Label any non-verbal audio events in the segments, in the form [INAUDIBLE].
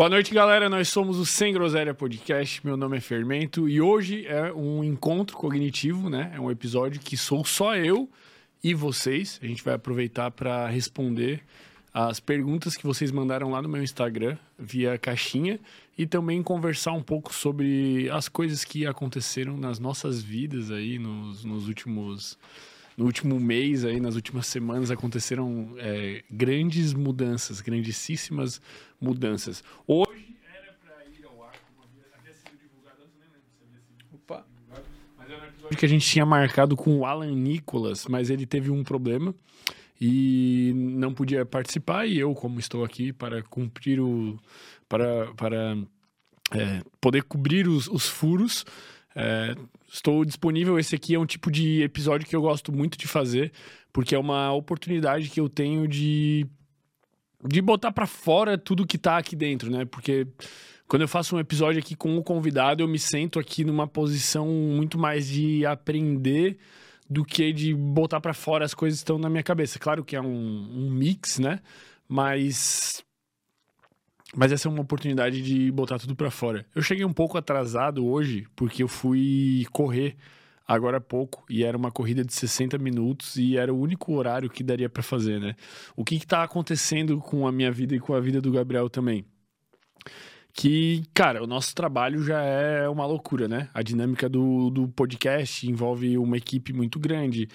Boa noite, galera. Nós somos o Sem Groselha Podcast. Meu nome é Fermento e hoje é um encontro cognitivo, né? É um episódio que sou só eu e vocês. A gente vai aproveitar para responder as perguntas que vocês mandaram lá no meu Instagram via caixinha e também conversar um pouco sobre as coisas que aconteceram nas nossas vidas aí nos, nos últimos no último mês aí nas últimas semanas aconteceram é, grandes mudanças grandíssimas mudanças hoje era para ir ao ar havia sido divulgado eu nem lembro se havia sido Opa. divulgado mas era um episódio que a gente tinha marcado com o Alan Nicolas mas ele teve um problema e não podia participar e eu como estou aqui para cumprir o para para é, poder cobrir os, os furos é, estou disponível esse aqui é um tipo de episódio que eu gosto muito de fazer porque é uma oportunidade que eu tenho de de botar para fora tudo que tá aqui dentro né porque quando eu faço um episódio aqui com o convidado eu me sento aqui numa posição muito mais de aprender do que de botar para fora as coisas que estão na minha cabeça. Claro que é um, um mix, né? Mas mas essa é uma oportunidade de botar tudo para fora. Eu cheguei um pouco atrasado hoje porque eu fui correr agora há pouco e era uma corrida de 60 minutos e era o único horário que daria para fazer, né? O que está acontecendo com a minha vida e com a vida do Gabriel também? que, cara, o nosso trabalho já é uma loucura, né? A dinâmica do, do podcast envolve uma equipe muito grande,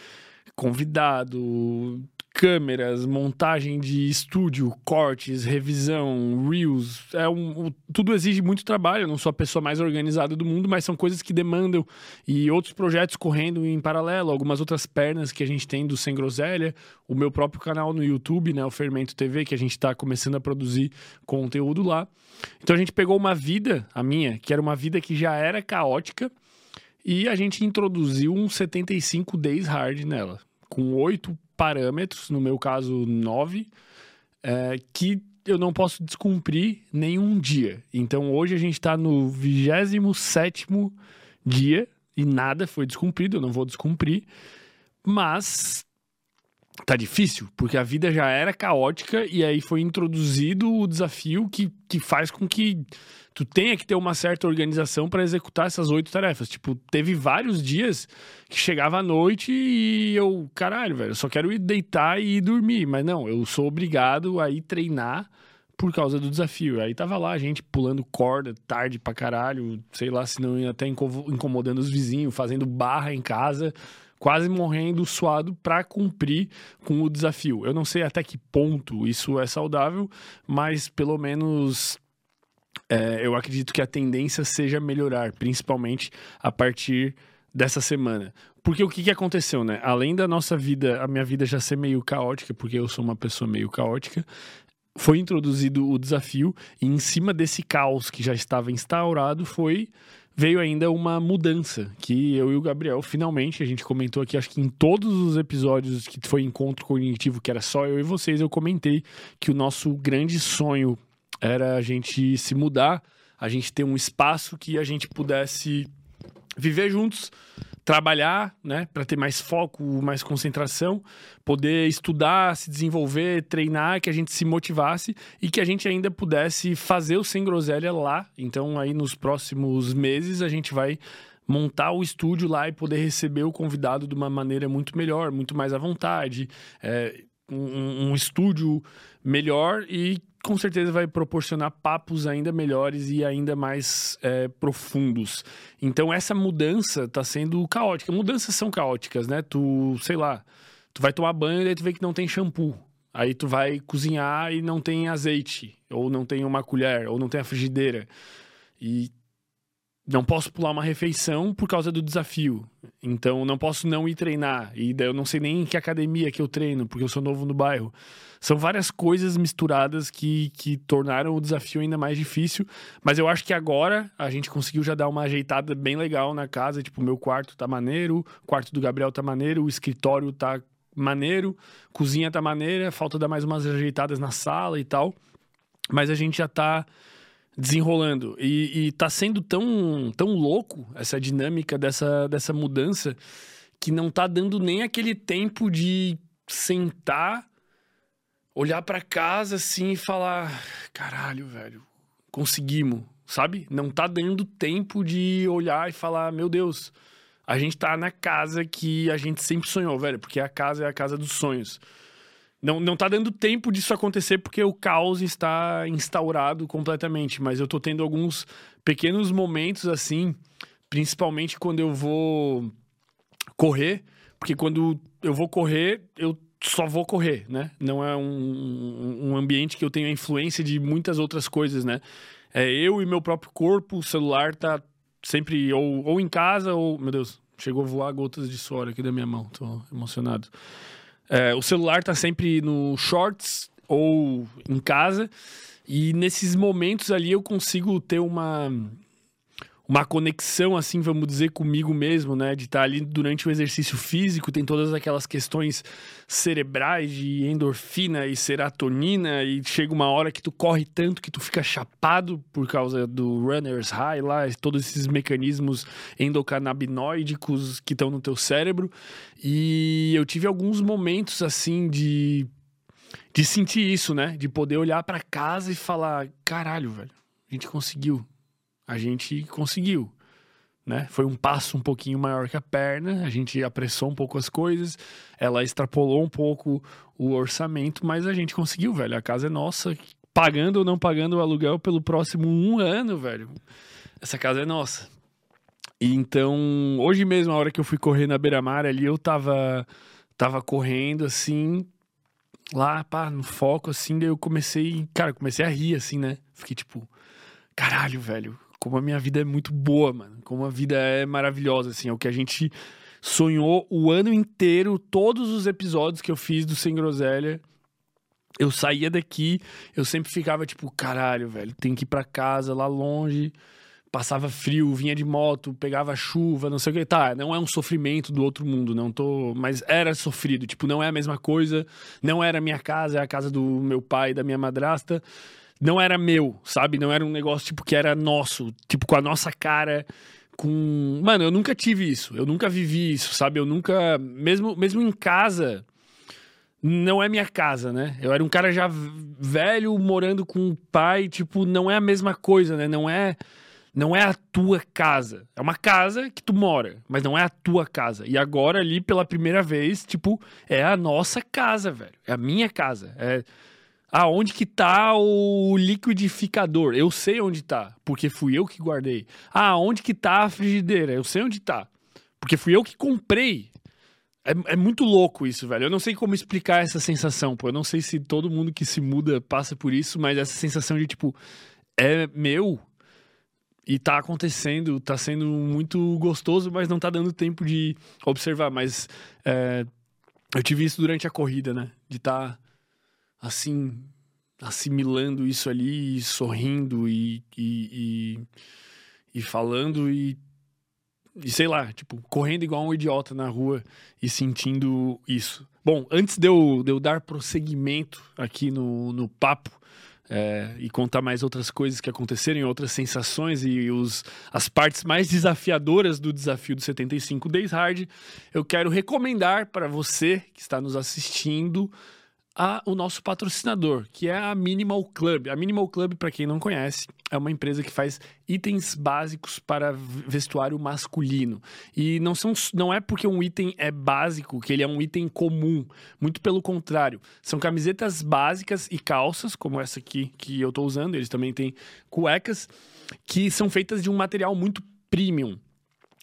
convidado, câmeras, montagem de estúdio, cortes, revisão, reels. É um, tudo exige muito trabalho. Eu não sou a pessoa mais organizada do mundo, mas são coisas que demandam. E outros projetos correndo em paralelo, algumas outras pernas que a gente tem do Sem Groselha, o meu próprio canal no YouTube, né, o Fermento TV, que a gente está começando a produzir conteúdo lá. Então a gente pegou uma vida, a minha, que era uma vida que já era caótica, e a gente introduziu um 75 days hard nela, com oito parâmetros, no meu caso, nove, é, que eu não posso descumprir nenhum dia. Então hoje a gente está no 27 dia e nada foi descumprido, eu não vou descumprir. Mas tá difícil, porque a vida já era caótica e aí foi introduzido o desafio que, que faz com que tu tenha que ter uma certa organização para executar essas oito tarefas. Tipo, teve vários dias que chegava à noite e eu, caralho, velho, eu só quero ir deitar e ir dormir. Mas não, eu sou obrigado a ir treinar por causa do desafio. Aí tava lá a gente pulando corda tarde pra caralho, sei lá se não ia até incomodando os vizinhos, fazendo barra em casa, quase morrendo suado para cumprir com o desafio. Eu não sei até que ponto isso é saudável, mas pelo menos é, eu acredito que a tendência seja melhorar, principalmente a partir dessa semana. Porque o que, que aconteceu, né? Além da nossa vida, a minha vida já ser meio caótica, porque eu sou uma pessoa meio caótica, foi introduzido o desafio e em cima desse caos que já estava instaurado foi veio ainda uma mudança que eu e o Gabriel finalmente a gente comentou aqui acho que em todos os episódios que foi encontro cognitivo que era só eu e vocês eu comentei que o nosso grande sonho era a gente se mudar, a gente ter um espaço que a gente pudesse viver juntos, trabalhar, né, para ter mais foco, mais concentração, poder estudar, se desenvolver, treinar, que a gente se motivasse e que a gente ainda pudesse fazer o sem groselha lá. Então aí nos próximos meses a gente vai montar o estúdio lá e poder receber o convidado de uma maneira muito melhor, muito mais à vontade, é, um, um estúdio melhor e com certeza vai proporcionar papos ainda melhores e ainda mais é, profundos. Então essa mudança está sendo caótica. Mudanças são caóticas, né? Tu, sei lá, tu vai tomar banho e daí tu vê que não tem shampoo. Aí tu vai cozinhar e não tem azeite, ou não tem uma colher, ou não tem a frigideira. E não posso pular uma refeição por causa do desafio. Então não posso não ir treinar. E daí eu não sei nem em que academia que eu treino, porque eu sou novo no bairro. São várias coisas misturadas que, que tornaram o desafio ainda mais difícil. Mas eu acho que agora a gente conseguiu já dar uma ajeitada bem legal na casa. Tipo, meu quarto tá maneiro, o quarto do Gabriel tá maneiro, o escritório tá maneiro, cozinha tá maneira, falta dar mais umas ajeitadas na sala e tal. Mas a gente já tá desenrolando. E, e tá sendo tão, tão louco essa dinâmica dessa, dessa mudança que não tá dando nem aquele tempo de sentar, olhar para casa assim e falar: caralho, velho, conseguimos, sabe? Não tá dando tempo de olhar e falar, meu Deus, a gente tá na casa que a gente sempre sonhou, velho, porque a casa é a casa dos sonhos. Não, não tá dando tempo disso acontecer porque o caos está instaurado completamente, mas eu tô tendo alguns pequenos momentos assim, principalmente quando eu vou correr, porque quando eu vou correr, eu só vou correr, né? Não é um, um ambiente que eu tenho a influência de muitas outras coisas, né? É eu e meu próprio corpo, o celular tá sempre ou, ou em casa ou. Meu Deus, chegou a voar gotas de suor aqui da minha mão, tô emocionado. É, o celular tá sempre no shorts ou em casa. E nesses momentos ali eu consigo ter uma, uma conexão, assim, vamos dizer, comigo mesmo, né? De estar ali durante o exercício físico, tem todas aquelas questões cerebrais de endorfina e serotonina, e chega uma hora que tu corre tanto que tu fica chapado por causa do runner's high lá, todos esses mecanismos endocannabinoídicos que estão no teu cérebro. E eu tive alguns momentos, assim, de. De sentir isso, né? De poder olhar para casa e falar: caralho, velho, a gente conseguiu a gente conseguiu. Né? Foi um passo um pouquinho maior que a perna, a gente apressou um pouco as coisas, ela extrapolou um pouco o orçamento, mas a gente conseguiu, velho. A casa é nossa, pagando ou não pagando o aluguel pelo próximo um ano, velho. Essa casa é nossa. E então, hoje mesmo, a hora que eu fui correr na beira-mar ali, eu tava, tava correndo assim, lá, pá, no foco, assim, daí eu comecei, cara, comecei a rir, assim, né? Fiquei tipo, caralho, velho, como a minha vida é muito boa, mano. Como a vida é maravilhosa, assim. É o que a gente sonhou o ano inteiro, todos os episódios que eu fiz do Sem Groselha. Eu saía daqui, eu sempre ficava tipo, caralho, velho, tem que ir pra casa lá longe. Passava frio, vinha de moto, pegava chuva, não sei o que. Tá, não é um sofrimento do outro mundo, não tô. Mas era sofrido, tipo, não é a mesma coisa. Não era a minha casa, é a casa do meu pai da minha madrasta não era meu, sabe? Não era um negócio tipo que era nosso, tipo com a nossa cara, com, mano, eu nunca tive isso, eu nunca vivi isso, sabe? Eu nunca, mesmo mesmo em casa, não é minha casa, né? Eu era um cara já velho morando com o pai, tipo, não é a mesma coisa, né? Não é não é a tua casa. É uma casa que tu mora, mas não é a tua casa. E agora ali pela primeira vez, tipo, é a nossa casa, velho. É a minha casa. É ah, onde que tá o liquidificador? Eu sei onde tá, porque fui eu que guardei. Ah, onde que tá a frigideira? Eu sei onde tá, porque fui eu que comprei. É, é, muito louco isso, velho. Eu não sei como explicar essa sensação, pô. Eu não sei se todo mundo que se muda passa por isso, mas essa sensação de, tipo, é meu e tá acontecendo, tá sendo muito gostoso, mas não tá dando tempo de observar. Mas é, eu tive isso durante a corrida, né? De estar. Tá assim, assimilando isso ali, e sorrindo e, e, e, e falando e, e sei lá, tipo, correndo igual um idiota na rua e sentindo isso. Bom, antes de eu, de eu dar prosseguimento aqui no, no papo, é, e contar mais outras coisas que aconteceram, outras sensações e os, as partes mais desafiadoras do desafio do 75 Days Hard, eu quero recomendar para você que está nos assistindo a o nosso patrocinador, que é a Minimal Club. A Minimal Club, para quem não conhece, é uma empresa que faz itens básicos para vestuário masculino. E não, são, não é porque um item é básico que ele é um item comum. Muito pelo contrário. São camisetas básicas e calças, como essa aqui que eu estou usando. Eles também têm cuecas, que são feitas de um material muito premium.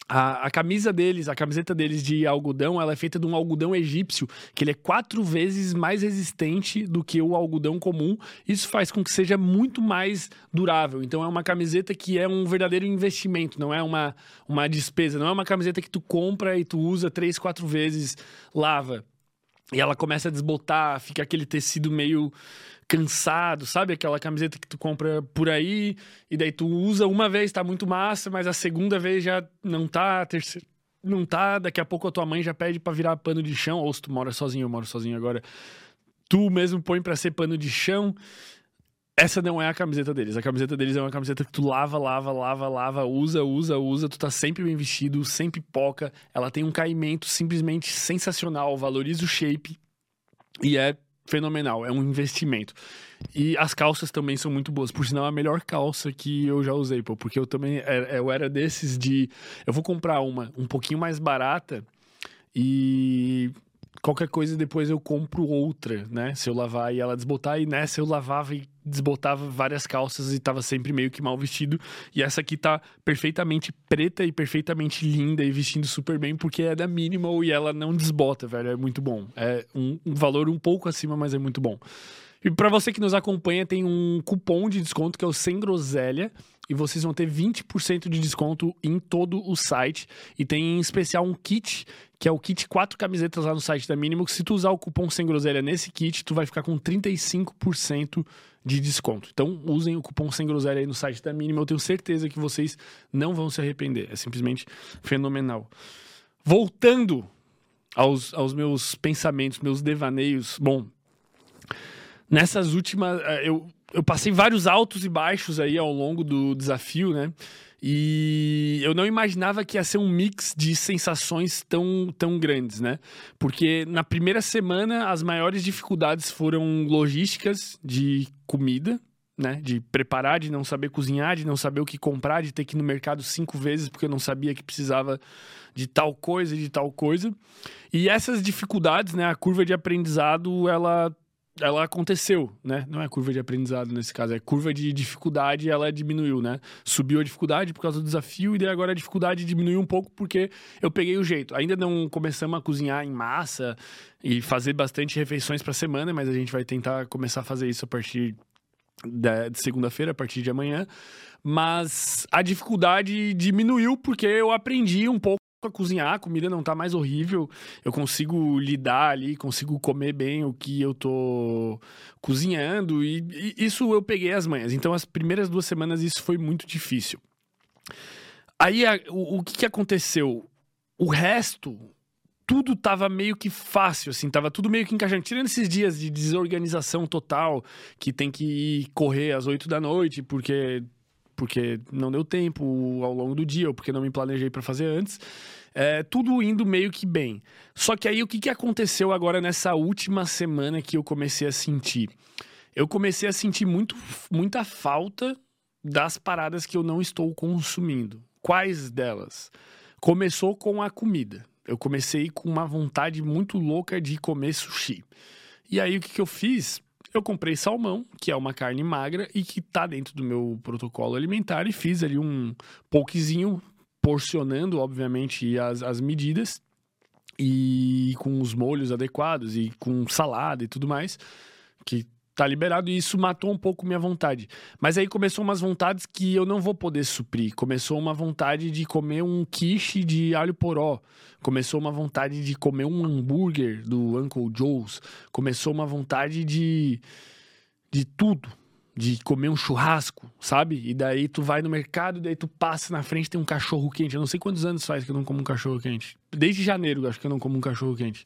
A, a, camisa deles, a camiseta deles de algodão, ela é feita de um algodão egípcio, que ele é quatro vezes mais resistente do que o algodão comum. Isso faz com que seja muito mais durável. Então é uma camiseta que é um verdadeiro investimento, não é uma, uma despesa. Não é uma camiseta que tu compra e tu usa três, quatro vezes, lava. E ela começa a desbotar, fica aquele tecido meio cansado, sabe? Aquela camiseta que tu compra por aí e daí tu usa uma vez, tá muito massa, mas a segunda vez já não tá, a terceira não tá, daqui a pouco a tua mãe já pede para virar pano de chão, ou se tu mora sozinho, eu moro sozinho agora, tu mesmo põe para ser pano de chão. Essa não é a camiseta deles. A camiseta deles é uma camiseta que tu lava, lava, lava, lava, usa, usa, usa. Tu tá sempre bem vestido, sempre poca. Ela tem um caimento simplesmente sensacional, valoriza o shape e é fenomenal, é um investimento. E as calças também são muito boas. Por sinal, a melhor calça que eu já usei, pô, porque eu também é, eu era desses de eu vou comprar uma um pouquinho mais barata e qualquer coisa depois eu compro outra, né? Se eu lavar e ela desbotar. E nessa eu lavava e desbotava várias calças e tava sempre meio que mal vestido. E essa aqui tá perfeitamente preta e perfeitamente linda e vestindo super bem porque é da Minimal e ela não desbota, velho. É muito bom. É um, um valor um pouco acima, mas é muito bom. E para você que nos acompanha, tem um cupom de desconto que é o Sem Groselha e vocês vão ter 20% de desconto em todo o site. E tem em especial um kit, que é o kit quatro camisetas lá no site da Mínimo. Se tu usar o cupom Sem Groselha nesse kit, tu vai ficar com 35% de desconto. Então usem o cupom Sem Groselha aí no site da Mínimo. Eu tenho certeza que vocês não vão se arrepender. É simplesmente fenomenal. Voltando aos, aos meus pensamentos, meus devaneios. Bom, nessas últimas. Eh, eu eu passei vários altos e baixos aí ao longo do desafio, né? E eu não imaginava que ia ser um mix de sensações tão, tão grandes, né? Porque na primeira semana as maiores dificuldades foram logísticas de comida, né? De preparar, de não saber cozinhar, de não saber o que comprar, de ter que ir no mercado cinco vezes porque eu não sabia que precisava de tal coisa e de tal coisa. E essas dificuldades, né? A curva de aprendizado, ela ela aconteceu, né? Não é curva de aprendizado nesse caso, é curva de dificuldade, ela diminuiu, né? Subiu a dificuldade por causa do desafio e daí agora a dificuldade diminuiu um pouco porque eu peguei o jeito. Ainda não começamos a cozinhar em massa e fazer bastante refeições para semana, mas a gente vai tentar começar a fazer isso a partir de segunda-feira, a partir de amanhã. Mas a dificuldade diminuiu porque eu aprendi um pouco a cozinhar, a comida não tá mais horrível, eu consigo lidar ali, consigo comer bem o que eu tô cozinhando e, e isso eu peguei as manhas. Então as primeiras duas semanas isso foi muito difícil. Aí a, o, o que, que aconteceu? O resto tudo tava meio que fácil, assim, tava tudo meio que encaixando. Tirando esses dias de desorganização total, que tem que ir correr às oito da noite, porque porque não deu tempo ao longo do dia, ou porque não me planejei para fazer antes. É, tudo indo meio que bem. Só que aí o que, que aconteceu agora nessa última semana que eu comecei a sentir? Eu comecei a sentir muito, muita falta das paradas que eu não estou consumindo. Quais delas? Começou com a comida. Eu comecei com uma vontade muito louca de comer sushi. E aí o que, que eu fiz? Eu comprei salmão, que é uma carne magra e que tá dentro do meu protocolo alimentar, e fiz ali um pouquinho, porcionando, obviamente, as, as medidas, e com os molhos adequados, e com salada e tudo mais, que tá liberado e isso matou um pouco minha vontade. Mas aí começou umas vontades que eu não vou poder suprir. Começou uma vontade de comer um quiche de alho poró. Começou uma vontade de comer um hambúrguer do Uncle Joe's. Começou uma vontade de de tudo, de comer um churrasco, sabe? E daí tu vai no mercado, daí tu passa na frente tem um cachorro quente. Eu não sei quantos anos faz que eu não como um cachorro quente. Desde janeiro, acho que eu não como um cachorro quente.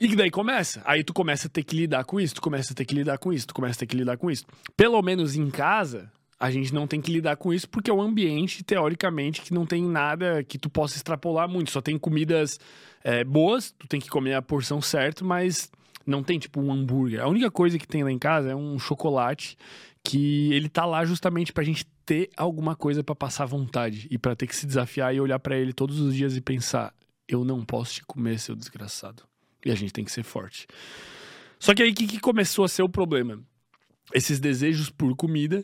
E daí começa. Aí tu começa a ter que lidar com isso, tu começa a ter que lidar com isso, tu começa a ter que lidar com isso. Pelo menos em casa, a gente não tem que lidar com isso porque é um ambiente, teoricamente, que não tem nada que tu possa extrapolar muito. Só tem comidas é, boas, tu tem que comer a porção certa, mas não tem tipo um hambúrguer. A única coisa que tem lá em casa é um chocolate que ele tá lá justamente pra gente ter alguma coisa para passar vontade e para ter que se desafiar e olhar para ele todos os dias e pensar: eu não posso te comer, seu desgraçado. E a gente tem que ser forte. Só que aí que, que começou a ser o problema? Esses desejos por comida.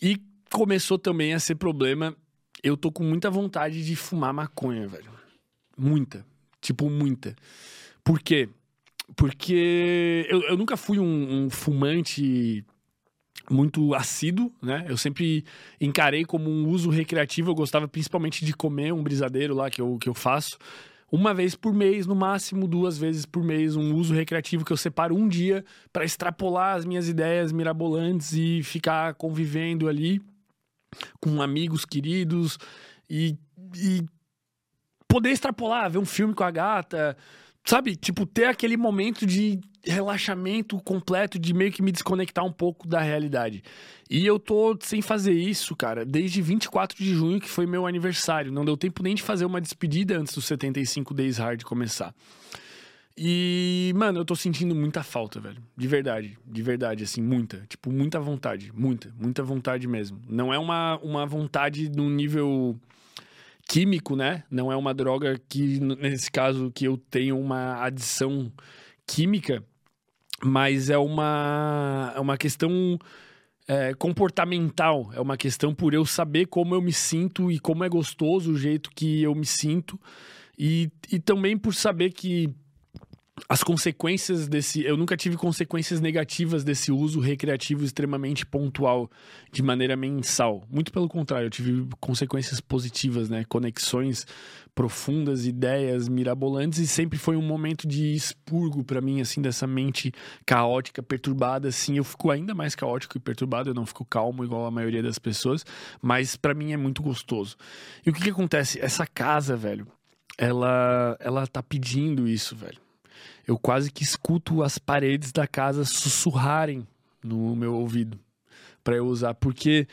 E começou também a ser problema. Eu tô com muita vontade de fumar maconha, velho. Muita. Tipo, muita. Por quê? Porque eu, eu nunca fui um, um fumante muito assíduo, né? Eu sempre encarei como um uso recreativo. Eu gostava principalmente de comer um brisadeiro lá que eu, que eu faço uma vez por mês, no máximo duas vezes por mês, um uso recreativo que eu separo um dia para extrapolar as minhas ideias mirabolantes e ficar convivendo ali com amigos queridos e, e poder extrapolar, ver um filme com a gata, sabe? Tipo, ter aquele momento de relaxamento completo, de meio que me desconectar um pouco da realidade. E eu tô sem fazer isso, cara, desde 24 de junho, que foi meu aniversário. Não deu tempo nem de fazer uma despedida antes dos 75 Days Hard começar. E, mano, eu tô sentindo muita falta, velho. De verdade, de verdade, assim, muita. Tipo, muita vontade, muita, muita vontade mesmo. Não é uma, uma vontade num nível químico, né? Não é uma droga que, nesse caso, que eu tenho uma adição química, mas é uma, é uma questão é, comportamental. É uma questão por eu saber como eu me sinto e como é gostoso o jeito que eu me sinto. E, e também por saber que as consequências desse. Eu nunca tive consequências negativas desse uso recreativo extremamente pontual, de maneira mensal. Muito pelo contrário, eu tive consequências positivas, né? Conexões profundas, ideias mirabolantes, e sempre foi um momento de expurgo para mim, assim, dessa mente caótica, perturbada, assim. Eu fico ainda mais caótico e perturbado, eu não fico calmo igual a maioria das pessoas, mas para mim é muito gostoso. E o que que acontece? Essa casa, velho, ela, ela tá pedindo isso, velho eu quase que escuto as paredes da casa sussurrarem no meu ouvido para eu usar, porque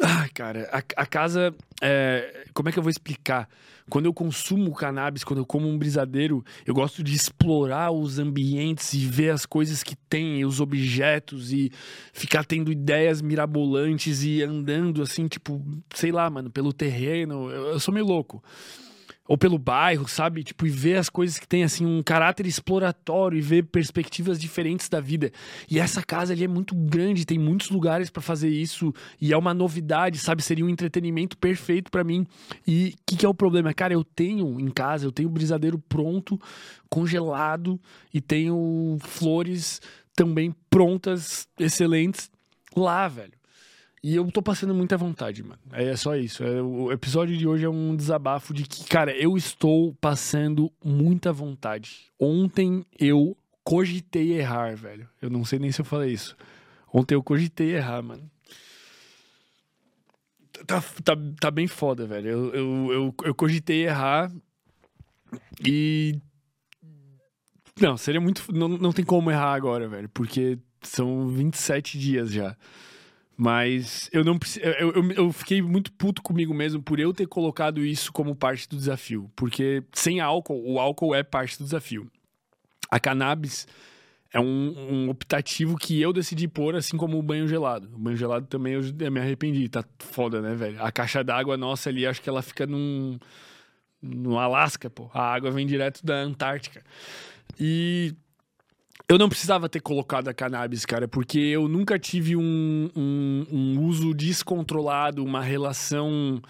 ah, cara, a, a casa. É, como é que eu vou explicar? Quando eu consumo cannabis, quando eu como um brisadeiro, eu gosto de explorar os ambientes e ver as coisas que tem, os objetos e ficar tendo ideias mirabolantes e andando assim, tipo, sei lá, mano, pelo terreno. Eu, eu sou meio louco ou pelo bairro, sabe? Tipo, e ver as coisas que tem, assim, um caráter exploratório e ver perspectivas diferentes da vida. E essa casa ali é muito grande, tem muitos lugares para fazer isso e é uma novidade, sabe? Seria um entretenimento perfeito para mim. E o que, que é o problema? Cara, eu tenho em casa, eu tenho o brisadeiro pronto, congelado e tenho flores também prontas, excelentes lá, velho. E eu tô passando muita vontade, mano. É só isso. É, o episódio de hoje é um desabafo de que, cara, eu estou passando muita vontade. Ontem eu cogitei errar, velho. Eu não sei nem se eu falei isso. Ontem eu cogitei errar, mano. Tá, tá, tá bem foda, velho. Eu, eu, eu, eu cogitei errar e. Não, seria muito. Não, não tem como errar agora, velho. Porque são 27 dias já. Mas eu não eu, eu, eu, fiquei muito puto comigo mesmo por eu ter colocado isso como parte do desafio. Porque sem álcool, o álcool é parte do desafio. A cannabis é um, um optativo que eu decidi pôr, assim como o banho gelado. O banho gelado também eu, eu me arrependi. Tá foda, né, velho? A caixa d'água nossa ali, acho que ela fica num. no Alasca, pô. A água vem direto da Antártica. E eu não precisava ter colocado a cannabis, cara, porque eu nunca tive um, um, um uso descontrolado, uma relação.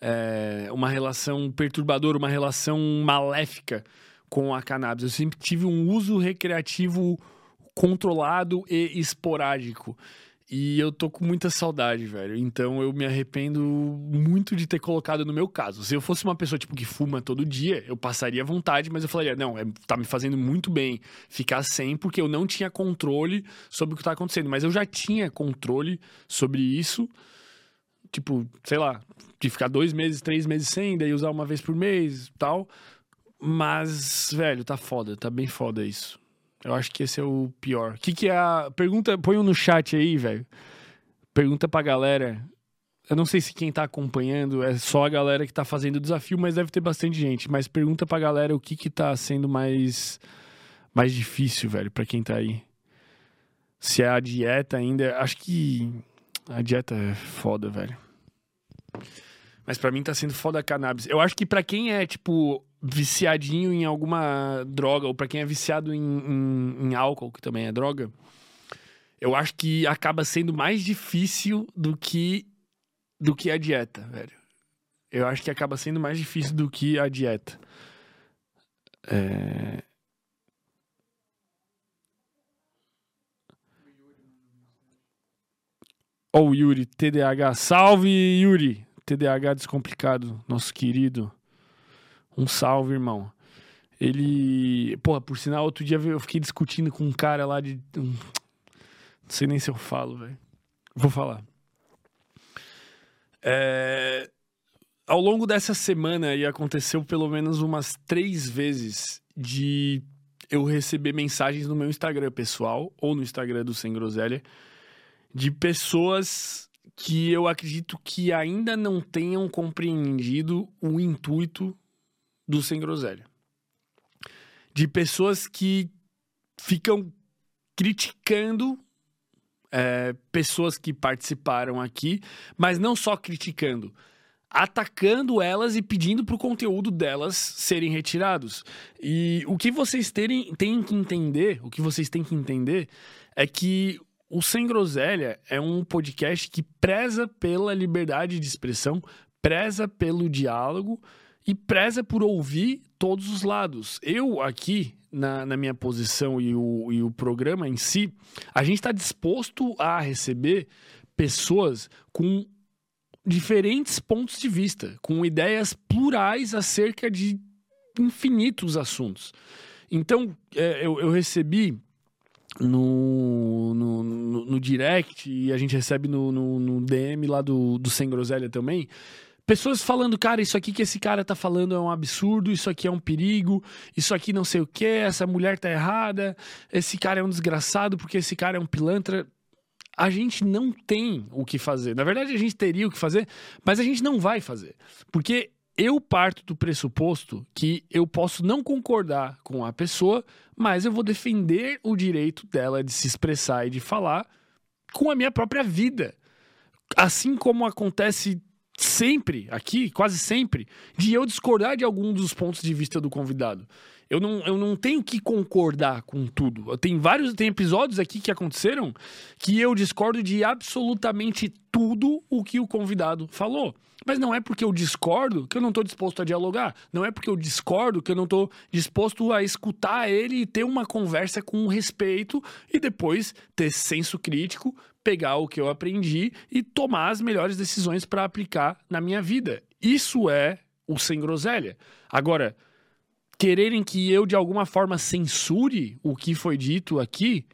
É, uma relação perturbadora, uma relação maléfica com a cannabis. Eu sempre tive um uso recreativo controlado e esporádico. E eu tô com muita saudade, velho. Então eu me arrependo muito de ter colocado no meu caso. Se eu fosse uma pessoa, tipo, que fuma todo dia, eu passaria vontade, mas eu falaria, não, é, tá me fazendo muito bem ficar sem, porque eu não tinha controle sobre o que tá acontecendo. Mas eu já tinha controle sobre isso. Tipo, sei lá, de ficar dois meses, três meses sem, daí usar uma vez por mês tal. Mas, velho, tá foda, tá bem foda isso. Eu acho que esse é o pior. O que, que é a. Pergunta, põe um no chat aí, velho. Pergunta pra galera. Eu não sei se quem tá acompanhando é só a galera que tá fazendo o desafio, mas deve ter bastante gente. Mas pergunta pra galera o que que tá sendo mais, mais difícil, velho, pra quem tá aí. Se é a dieta ainda. Acho que a dieta é foda, velho. Mas para mim tá sendo foda a cannabis. Eu acho que para quem é, tipo, viciadinho em alguma droga, ou para quem é viciado em, em, em, álcool, que também é droga, eu acho que acaba sendo mais difícil do que do que a dieta, velho. Eu acho que acaba sendo mais difícil do que a dieta. É... Oh, Yuri, TDAH. Salve, Yuri! TDAH descomplicado, nosso querido. Um salve, irmão. Ele. Porra, por sinal, outro dia eu fiquei discutindo com um cara lá de. Não sei nem se eu falo, velho. Vou falar. É... Ao longo dessa semana aí aconteceu pelo menos umas três vezes de eu receber mensagens no meu Instagram pessoal ou no Instagram do Sem Groselha de pessoas que eu acredito que ainda não tenham compreendido o intuito do Sem Groselha. de pessoas que ficam criticando é, pessoas que participaram aqui, mas não só criticando, atacando elas e pedindo para o conteúdo delas serem retirados. E o que vocês terem, têm que entender, o que vocês têm que entender é que o Sem Groselha é um podcast que preza pela liberdade de expressão, preza pelo diálogo e preza por ouvir todos os lados. Eu aqui, na, na minha posição e o, e o programa em si, a gente está disposto a receber pessoas com diferentes pontos de vista, com ideias plurais acerca de infinitos assuntos. Então, é, eu, eu, recebi no, no, no, no, direct e a gente recebe no, no, no DM lá do, do Sem Groselha também. Pessoas falando, cara, isso aqui que esse cara tá falando é um absurdo, isso aqui é um perigo, isso aqui não sei o que, essa mulher tá errada, esse cara é um desgraçado porque esse cara é um pilantra a gente não tem o que fazer. Na verdade, a gente teria o que fazer, mas a gente não vai fazer. Porque eu parto do pressuposto que eu posso não concordar com a pessoa, mas eu vou defender o direito dela de se expressar e de falar com a minha própria vida. Assim como acontece sempre aqui, quase sempre, de eu discordar de algum dos pontos de vista do convidado. Eu não, eu não tenho que concordar com tudo. Tem vários tem episódios aqui que aconteceram que eu discordo de absolutamente tudo o que o convidado falou. Mas não é porque eu discordo que eu não estou disposto a dialogar. Não é porque eu discordo que eu não estou disposto a escutar ele e ter uma conversa com respeito e depois ter senso crítico, pegar o que eu aprendi e tomar as melhores decisões para aplicar na minha vida. Isso é o sem groselha. Agora, quererem que eu de alguma forma censure o que foi dito aqui,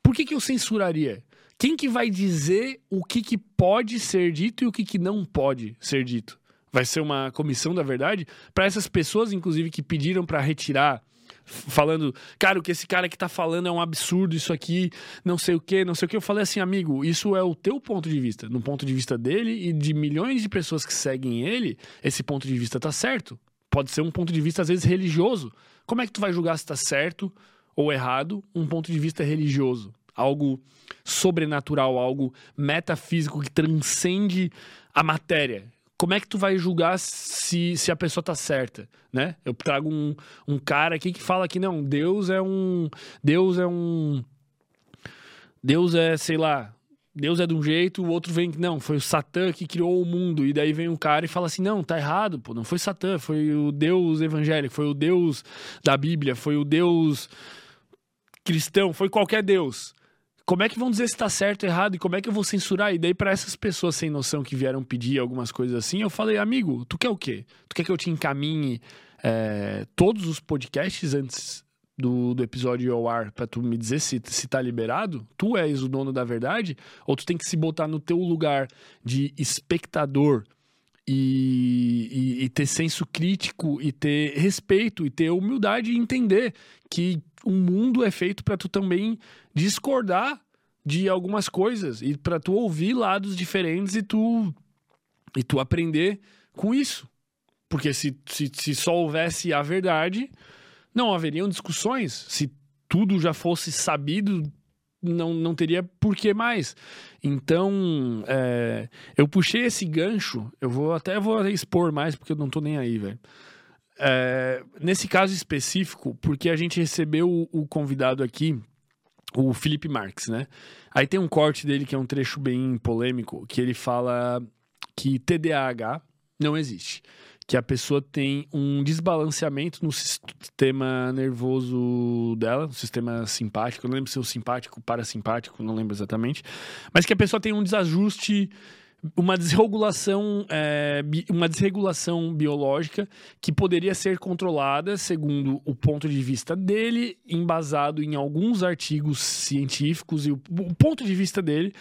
por que, que eu censuraria? Quem que vai dizer o que, que pode ser dito e o que, que não pode ser dito? Vai ser uma comissão da verdade? Para essas pessoas, inclusive, que pediram para retirar falando, cara, o que esse cara que tá falando é um absurdo, isso aqui, não sei o que, não sei o que. Eu falei assim, amigo, isso é o teu ponto de vista. No ponto de vista dele e de milhões de pessoas que seguem ele, esse ponto de vista tá certo pode ser um ponto de vista, às vezes, religioso. Como é que tu vai julgar se está certo ou errado um ponto de vista religioso? Algo sobrenatural, algo metafísico que transcende a matéria. Como é que tu vai julgar se, se a pessoa tá certa, né? Eu trago um, um cara aqui que fala que não, Deus é um... Deus é um... Deus é, sei lá, Deus é de um jeito, o outro vem que não, foi o Satã que criou o mundo. E daí vem um cara e fala assim: não, tá errado, pô, não foi Satã, foi o Deus evangélico, foi o Deus da Bíblia, foi o Deus cristão, foi qualquer Deus. Como é que vão dizer se tá certo ou errado e como é que eu vou censurar? E daí, para essas pessoas sem noção que vieram pedir algumas coisas assim, eu falei, amigo, tu quer o quê? Tu quer que eu te encaminhe é, todos os podcasts antes do, do episódio ao ar para tu me dizer se, se tá liberado, tu és o dono da verdade, ou tu tem que se botar no teu lugar de espectador e, e, e ter senso crítico e ter respeito e ter humildade e entender que o mundo é feito para tu também discordar de algumas coisas e para tu ouvir lados diferentes e tu e tu aprender com isso. Porque se, se, se só houvesse a verdade, não haveriam discussões. Se tudo já fosse sabido, não, não teria por que mais. Então, é, eu puxei esse gancho, eu vou até vou expor mais, porque eu não tô nem aí, velho. É, nesse caso específico, porque a gente recebeu o, o convidado aqui, o Felipe Marques, né? Aí tem um corte dele que é um trecho bem polêmico, que ele fala que TDAH não existe que a pessoa tem um desbalanceamento no sistema nervoso dela, no sistema simpático, não lembro se é o simpático, parasimpático, não lembro exatamente, mas que a pessoa tem um desajuste uma desregulação, é, uma desregulação biológica que poderia ser controlada, segundo o ponto de vista dele, embasado em alguns artigos científicos e o, o ponto de vista dele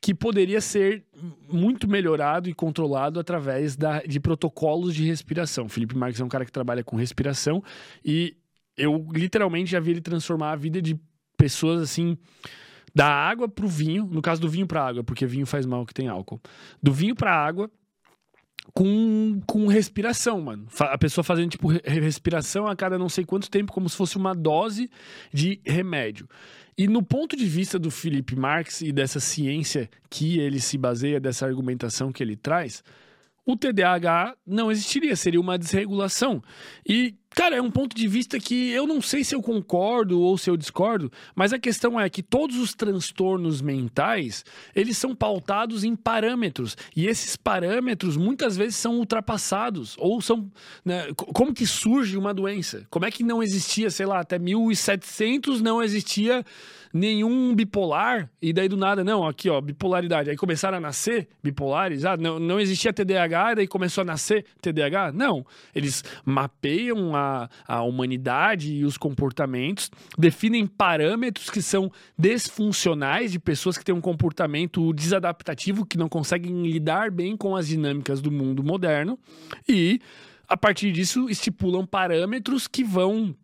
que poderia ser muito melhorado e controlado através da, de protocolos de respiração. Felipe Marques é um cara que trabalha com respiração e eu literalmente já vi ele transformar a vida de pessoas assim da água para o vinho, no caso do vinho para água, porque vinho faz mal que tem álcool. Do vinho para água, com, com respiração, mano. A pessoa fazendo, tipo, respiração a cada não sei quanto tempo, como se fosse uma dose de remédio. E no ponto de vista do Felipe Marx e dessa ciência que ele se baseia, dessa argumentação que ele traz, o TDAH não existiria, seria uma desregulação. E Cara, é um ponto de vista que eu não sei se eu concordo ou se eu discordo, mas a questão é que todos os transtornos mentais, eles são pautados em parâmetros, e esses parâmetros muitas vezes são ultrapassados, ou são... Né, como que surge uma doença? Como é que não existia, sei lá, até 1700 não existia nenhum bipolar, e daí do nada, não, aqui ó, bipolaridade. Aí começaram a nascer bipolares, ah, não, não existia TDAH, daí começou a nascer TDAH? Não, eles mapeiam a, a humanidade e os comportamentos, definem parâmetros que são desfuncionais de pessoas que têm um comportamento desadaptativo, que não conseguem lidar bem com as dinâmicas do mundo moderno, e a partir disso estipulam parâmetros que vão.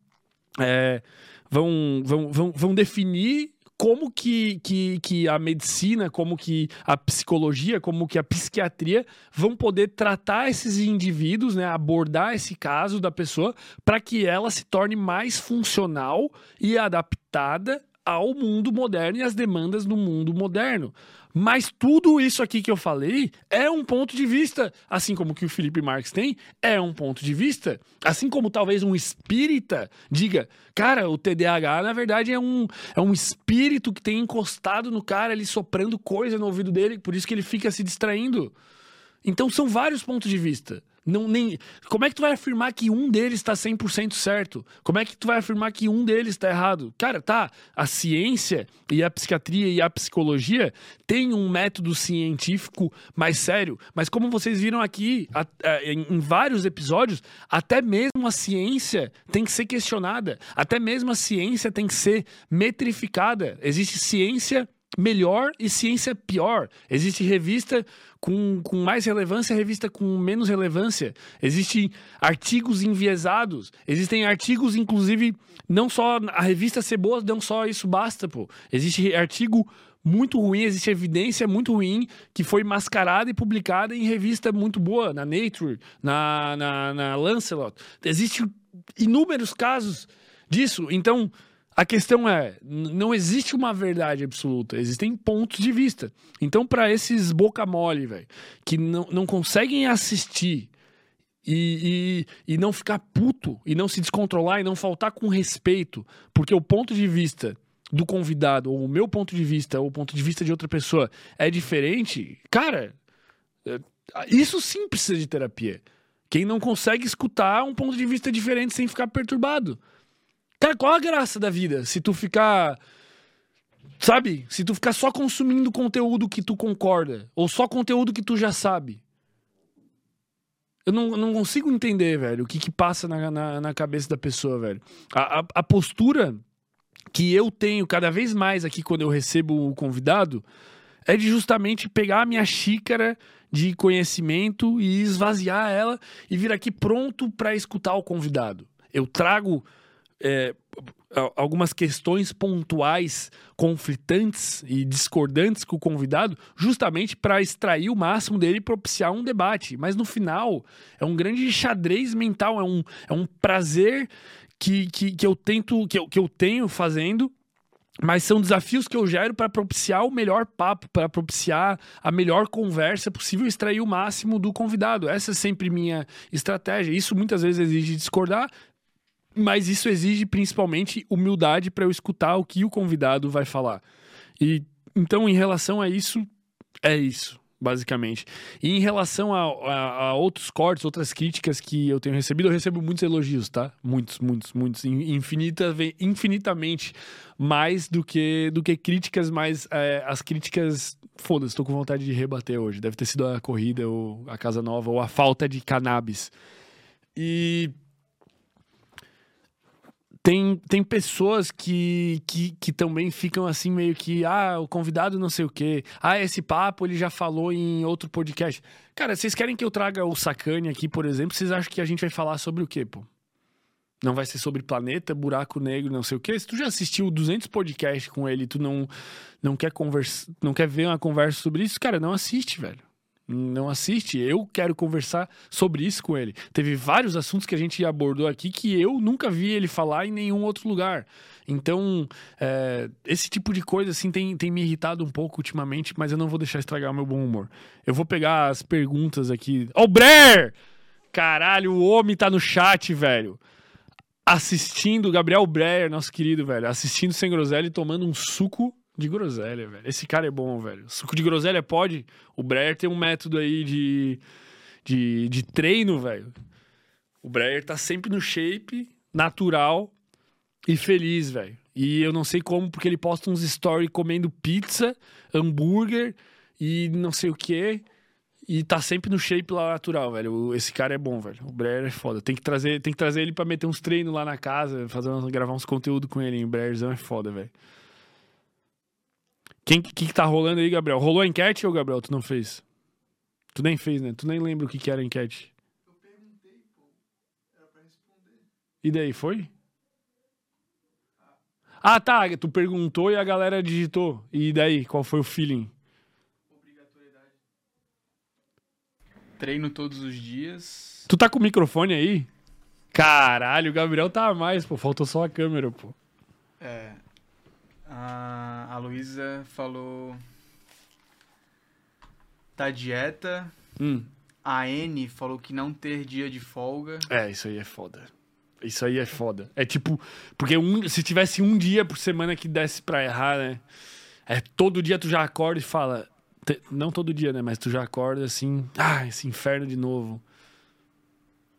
É, vão, vão, vão, vão definir como que, que, que a medicina, como que a psicologia, como que a psiquiatria vão poder tratar esses indivíduos, né, abordar esse caso da pessoa para que ela se torne mais funcional e adaptada ao mundo moderno e às demandas do mundo moderno. Mas tudo isso aqui que eu falei é um ponto de vista, assim como que o Felipe Marx tem, é um ponto de vista. Assim como talvez um espírita diga, cara, o TDAH na verdade é um, é um espírito que tem encostado no cara ali soprando coisa no ouvido dele, por isso que ele fica se distraindo. Então são vários pontos de vista. Não, nem, como é que tu vai afirmar que um deles está 100% certo? Como é que tu vai afirmar que um deles está errado? Cara, tá, a ciência e a psiquiatria e a psicologia têm um método científico mais sério, mas como vocês viram aqui a, a, em, em vários episódios, até mesmo a ciência tem que ser questionada, até mesmo a ciência tem que ser metrificada. Existe ciência melhor e ciência pior. Existe revista com, com mais relevância, revista com menos relevância. Existem artigos enviesados. Existem artigos, inclusive, não só a revista ser boa, não só isso basta, pô. Existe artigo muito ruim, existe evidência muito ruim que foi mascarada e publicada em revista muito boa, na Nature, na, na, na Lancelot. Existem inúmeros casos disso. Então, a questão é, não existe uma verdade absoluta, existem pontos de vista. Então, para esses boca mole, velho, que não, não conseguem assistir e, e, e não ficar puto, e não se descontrolar, e não faltar com respeito, porque o ponto de vista do convidado, ou o meu ponto de vista, ou o ponto de vista de outra pessoa é diferente, cara, é, isso sim precisa de terapia. Quem não consegue escutar um ponto de vista diferente sem ficar perturbado. Cara, qual a graça da vida se tu ficar. Sabe? Se tu ficar só consumindo conteúdo que tu concorda, ou só conteúdo que tu já sabe. Eu não, não consigo entender, velho, o que que passa na, na, na cabeça da pessoa, velho. A, a, a, postura que eu tenho cada vez mais aqui quando eu recebo o convidado é de justamente pegar a minha xícara de conhecimento e esvaziar ela e vir aqui pronto para escutar o convidado. Eu trago é, algumas questões pontuais, conflitantes e discordantes com o convidado, justamente para extrair o máximo dele e propiciar um debate. Mas no final, é um grande xadrez mental, é um, é um prazer que, que, que eu tento, que eu, que eu tenho fazendo. Mas são desafios que eu gero para propiciar o melhor papo, para propiciar a melhor conversa possível, extrair o máximo do convidado. Essa é sempre minha estratégia. Isso muitas vezes exige discordar, mas isso exige principalmente humildade para eu escutar o que o convidado vai falar. E então, em relação a isso, é isso, basicamente. E em relação a, a, a, outros cortes, outras críticas que eu tenho recebido, eu recebo muitos elogios, tá? Muitos, muitos, muitos. Infinita, infinitamente mais do que, do que críticas, mas é, as críticas. Foda-se, tô com vontade de rebater hoje. Deve ter sido a corrida, ou a casa nova, ou a falta de cannabis. E tem, tem pessoas que, que, que também ficam assim, meio que, ah, o convidado não sei o quê. Ah, esse papo ele já falou em outro podcast. Cara, vocês querem que eu traga o Sacane aqui, por exemplo? Vocês acham que a gente vai falar sobre o quê, pô? Não vai ser sobre planeta, buraco negro, não sei o quê. Se tu já assistiu 200 podcasts com ele, tu não, não quer conversa, não quer ver uma conversa sobre isso, cara, não assiste, velho. Não assiste. Eu quero conversar sobre isso com ele. Teve vários assuntos que a gente abordou aqui que eu nunca vi ele falar em nenhum outro lugar. Então, é, esse tipo de coisa assim tem, tem me irritado um pouco ultimamente, mas eu não vou deixar estragar meu bom humor. Eu vou pegar as perguntas aqui. Ô, oh, Brer! Caralho, o homem tá no chat, velho. Assistindo, Gabriel Breyer, nosso querido, velho, assistindo sem groselha e tomando um suco de groselha, velho. Esse cara é bom, velho. Suco de groselha pode? O Breyer tem um método aí de, de, de treino, velho. O Breyer tá sempre no shape, natural e feliz, velho. E eu não sei como, porque ele posta uns stories comendo pizza, hambúrguer e não sei o que. E tá sempre no shape lá natural, velho. Esse cara é bom, velho. O Breyer é foda. Tem que trazer, tem que trazer ele para meter uns treinos lá na casa, fazer gravar uns conteúdo com ele. O Breyerzão é foda, velho. Quem que, que tá rolando aí, Gabriel? Rolou a enquete ou, Gabriel, tu não fez? Tu nem fez, né? Tu nem lembra o que, que era a enquete. Eu perguntei, pô. Era pra responder. E daí, foi? Ah, tá. Tu perguntou e a galera digitou. E daí, qual foi o feeling? Obrigatoriedade. Treino todos os dias. Tu tá com o microfone aí? Caralho, o Gabriel tá a mais, pô. Faltou só a câmera, pô. É. A, a Luísa falou. Tá dieta. Hum. A N falou que não ter dia de folga. É, isso aí é foda. Isso aí é foda. É tipo, porque um, se tivesse um dia por semana que desse pra errar, né? É todo dia tu já acorda e fala. Te, não todo dia, né? Mas tu já acorda assim. Ah, esse inferno de novo.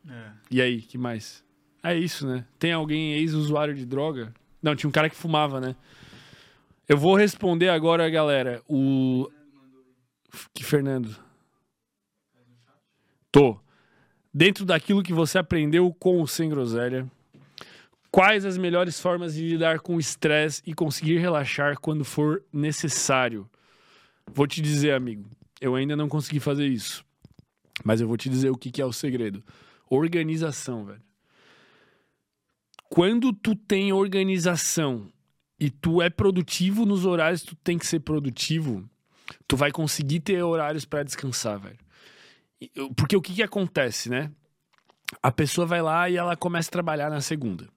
É. E aí, que mais? É isso, né? Tem alguém ex-usuário de droga? Não, tinha um cara que fumava, né? Eu vou responder agora, galera. O. Que Fernando? Tô. Dentro daquilo que você aprendeu com o Sem Groselha, quais as melhores formas de lidar com o estresse e conseguir relaxar quando for necessário? Vou te dizer, amigo, eu ainda não consegui fazer isso. Mas eu vou te dizer o que, que é o segredo. Organização, velho. Quando tu tem organização e tu é produtivo nos horários que tu tem que ser produtivo, tu vai conseguir ter horários para descansar, velho. Porque o que, que acontece, né? A pessoa vai lá e ela começa a trabalhar na segunda.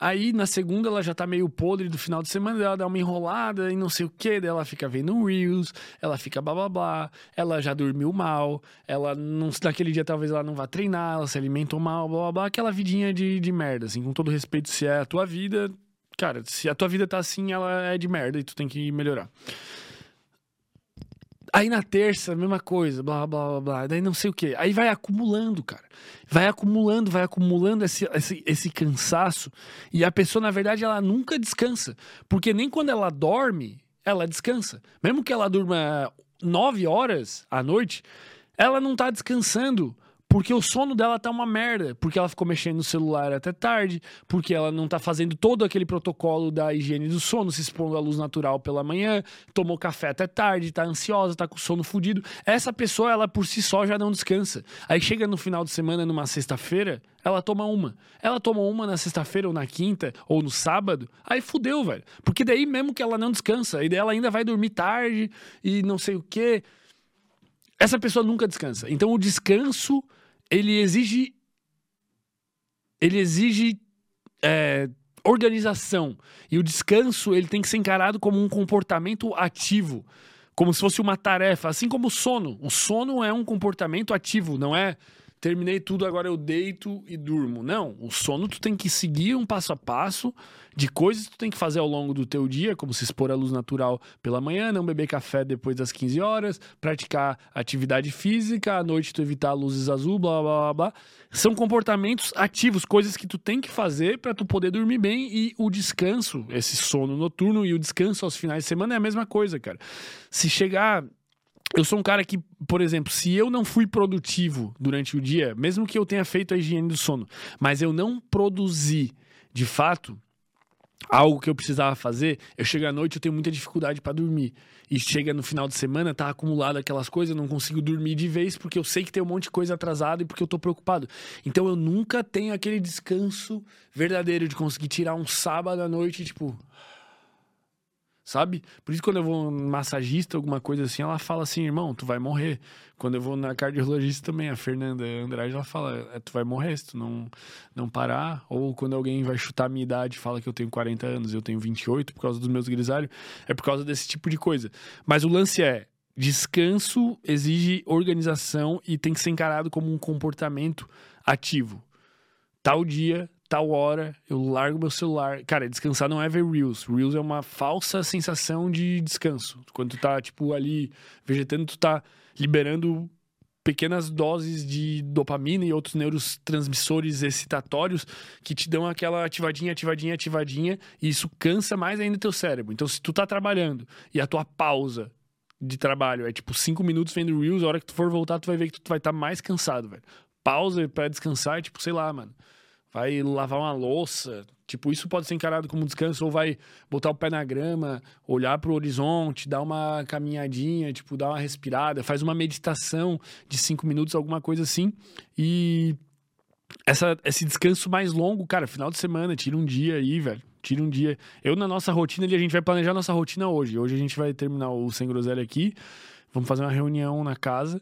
Aí na segunda ela já tá meio podre do final de semana, ela dá uma enrolada e não sei o que, ela fica vendo Reels, ela fica blá blá blá, ela já dormiu mal, ela não, naquele dia talvez ela não vá treinar, ela se alimentou mal, blá blá blá, aquela vidinha de, de merda, assim, com todo respeito, se é a tua vida, cara, se a tua vida tá assim, ela é de merda e tu tem que melhorar. Aí na terça, mesma coisa, blá, blá, blá, blá. Daí não sei o que. Aí vai acumulando, cara. Vai acumulando, vai acumulando esse, esse, esse cansaço. E a pessoa, na verdade, ela nunca descansa. Porque nem quando ela dorme, ela descansa. Mesmo que ela durma nove horas à noite, ela não tá descansando. Porque o sono dela tá uma merda, porque ela ficou mexendo no celular até tarde, porque ela não tá fazendo todo aquele protocolo da higiene do sono, se expondo à luz natural pela manhã, tomou café até tarde, tá ansiosa, tá com sono fudido. Essa pessoa, ela por si só já não descansa. Aí chega no final de semana, numa sexta-feira, ela toma uma. Ela toma uma na sexta-feira ou na quinta ou no sábado, aí fudeu, velho. Porque daí mesmo que ela não descansa, e daí ela ainda vai dormir tarde e não sei o quê. Essa pessoa nunca descansa. Então o descanso ele exige. Ele exige é, organização. E o descanso ele tem que ser encarado como um comportamento ativo. Como se fosse uma tarefa. Assim como o sono. O sono é um comportamento ativo, não é terminei tudo, agora eu deito e durmo. Não, o sono tu tem que seguir um passo a passo de coisas que tu tem que fazer ao longo do teu dia, como se expor à luz natural pela manhã, não beber café depois das 15 horas, praticar atividade física, à noite tu evitar luzes azul, blá blá blá blá. São comportamentos ativos, coisas que tu tem que fazer para tu poder dormir bem e o descanso, esse sono noturno e o descanso aos finais de semana é a mesma coisa, cara. Se chegar eu sou um cara que, por exemplo, se eu não fui produtivo durante o dia, mesmo que eu tenha feito a higiene do sono, mas eu não produzi de fato algo que eu precisava fazer, eu chego à noite, eu tenho muita dificuldade para dormir. E chega no final de semana, tá acumulado aquelas coisas, eu não consigo dormir de vez porque eu sei que tem um monte de coisa atrasada e porque eu tô preocupado. Então eu nunca tenho aquele descanso verdadeiro de conseguir tirar um sábado à noite, tipo, sabe? Por isso, quando eu vou no massagista, alguma coisa assim, ela fala assim, irmão, tu vai morrer. Quando eu vou na cardiologista também, a Fernanda Andrade, ela fala, é, tu vai morrer se tu não, não parar. Ou quando alguém vai chutar a minha idade, fala que eu tenho 40 anos, eu tenho 28 por causa dos meus grisalhos, é por causa desse tipo de coisa. Mas o lance é, descanso exige organização e tem que ser encarado como um comportamento ativo. Tal dia, tal hora, eu largo meu celular. Cara, descansar não é ver Reels. Reels é uma falsa sensação de descanso. Quando tu tá, tipo, ali vegetando, tu tá liberando pequenas doses de dopamina e outros neurotransmissores excitatórios que te dão aquela ativadinha, ativadinha, ativadinha, e isso cansa mais ainda teu cérebro. Então, se tu tá trabalhando e a tua pausa de trabalho é tipo cinco minutos vendo Reels, a hora que tu for voltar, tu vai ver que tu vai estar tá mais cansado, velho. Pausa para descansar é tipo, sei lá, mano vai lavar uma louça. Tipo, isso pode ser encarado como descanso, ou vai botar o pé na grama, olhar para o horizonte, dar uma caminhadinha, tipo, dar uma respirada, faz uma meditação de cinco minutos, alguma coisa assim. E essa, esse descanso mais longo, cara, final de semana, tira um dia aí, velho. Tira um dia. Eu, na nossa rotina, a gente vai planejar nossa rotina hoje. Hoje a gente vai terminar o Sem Groselha aqui. Vamos fazer uma reunião na casa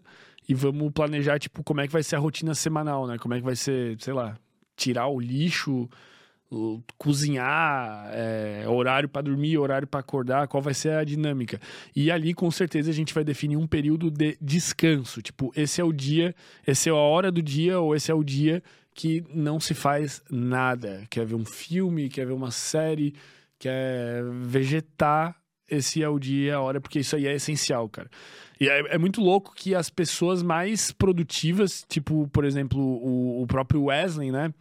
e vamos planejar, tipo, como é que vai ser a rotina semanal, né? Como é que vai ser, sei lá, tirar o lixo, cozinhar, é, horário para dormir, horário para acordar, qual vai ser a dinâmica. E ali, com certeza, a gente vai definir um período de descanso. Tipo, esse é o dia, esse é a hora do dia, ou esse é o dia que não se faz nada. Quer ver um filme, quer ver uma série, quer vegetar. Esse é o dia, a hora, porque isso aí é essencial, cara. E é, é, muito louco que as pessoas mais produtivas, tipo, por exemplo, o, o, próprio Wesley, né?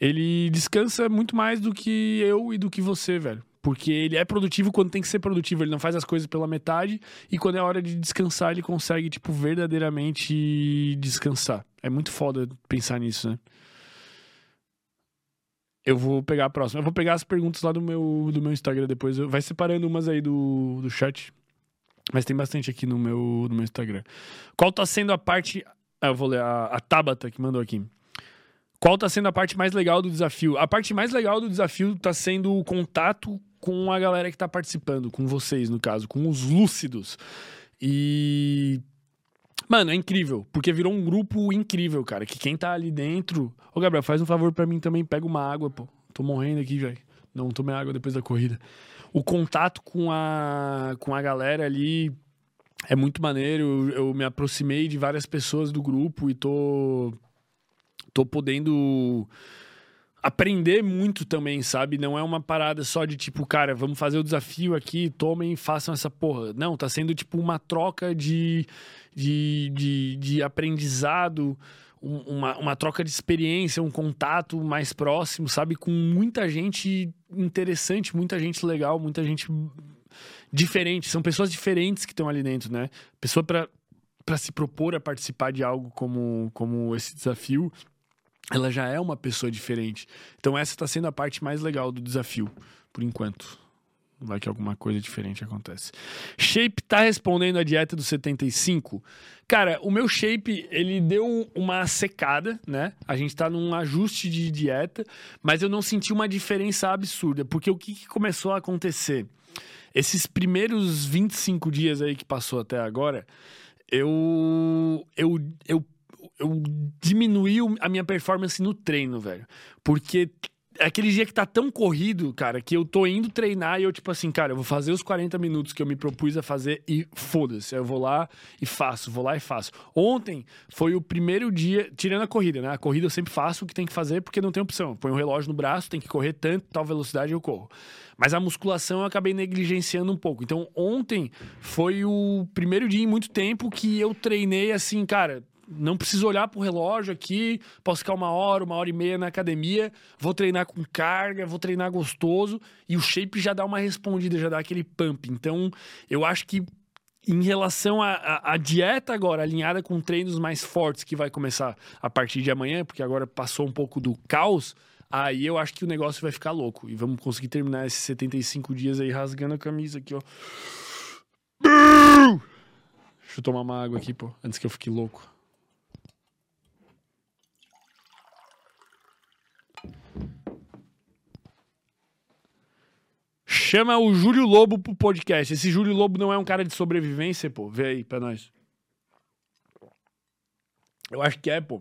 Ele descansa muito mais do que eu e do que você, velho. Porque ele é produtivo quando tem que ser produtivo, ele não faz as coisas pela metade, e quando é hora de descansar, ele consegue, tipo, verdadeiramente descansar. É muito foda pensar nisso, né? Eu vou pegar a próxima. Eu vou pegar as perguntas lá do meu, do meu Instagram depois. Vai separando umas aí do, do chat. Mas tem bastante aqui no meu, no meu Instagram. Qual tá sendo a parte. Ah, eu vou ler a, a Tabata que mandou aqui. Qual tá sendo a parte mais legal do desafio? A parte mais legal do desafio tá sendo o contato com a galera que tá participando, com vocês, no caso, com os lúcidos. E. Mano, é incrível, porque virou um grupo incrível, cara. Que quem tá ali dentro. Ô, Gabriel, faz um favor para mim também, pega uma água, pô. Tô morrendo aqui, velho. Não tomei água depois da corrida o contato com a, com a galera ali é muito maneiro. Eu, eu, me aproximei de várias pessoas do grupo e tô, tô podendo aprender muito também, sabe? Não é uma parada só de tipo, cara, vamos fazer o desafio aqui, tomem façam essa porra. Não, tá sendo tipo uma troca de, de, de, de aprendizado uma, uma troca de experiência, um contato mais próximo, sabe? Com muita gente interessante, muita gente legal, muita gente diferente. São pessoas diferentes que estão ali dentro, né? Pessoa para para se propor a participar de algo como, como esse desafio, ela já é uma pessoa diferente. Então essa está sendo a parte mais legal do desafio, por enquanto. Vai que alguma coisa diferente acontece. Shape tá respondendo a dieta do 75. Cara, o meu shape, ele deu uma secada, né? A gente tá num ajuste de dieta, mas eu não senti uma diferença absurda, porque o que, que começou a acontecer? Esses primeiros 25 dias aí que passou até agora, eu eu eu eu diminuí a minha performance no treino, velho. Porque é aquele dia que tá tão corrido, cara, que eu tô indo treinar e eu, tipo assim, cara, eu vou fazer os 40 minutos que eu me propus a fazer e foda-se. Eu vou lá e faço, vou lá e faço. Ontem foi o primeiro dia, tirando a corrida, né? A corrida eu sempre faço o que tem que fazer porque não tem opção. Põe o um relógio no braço, tem que correr tanto, tal velocidade eu corro. Mas a musculação eu acabei negligenciando um pouco. Então, ontem foi o primeiro dia em muito tempo que eu treinei assim, cara, não preciso olhar pro relógio aqui, posso ficar uma hora, uma hora e meia na academia, vou treinar com carga, vou treinar gostoso, e o shape já dá uma respondida, já dá aquele pump. Então, eu acho que em relação à dieta agora, alinhada com treinos mais fortes que vai começar a partir de amanhã, porque agora passou um pouco do caos, aí eu acho que o negócio vai ficar louco. E vamos conseguir terminar esses 75 dias aí rasgando a camisa aqui, ó. Deixa eu tomar uma água aqui, pô, antes que eu fique louco. Chama o Júlio Lobo pro podcast. Esse Júlio Lobo não é um cara de sobrevivência, pô. Vê aí pra nós. Eu acho que é, pô.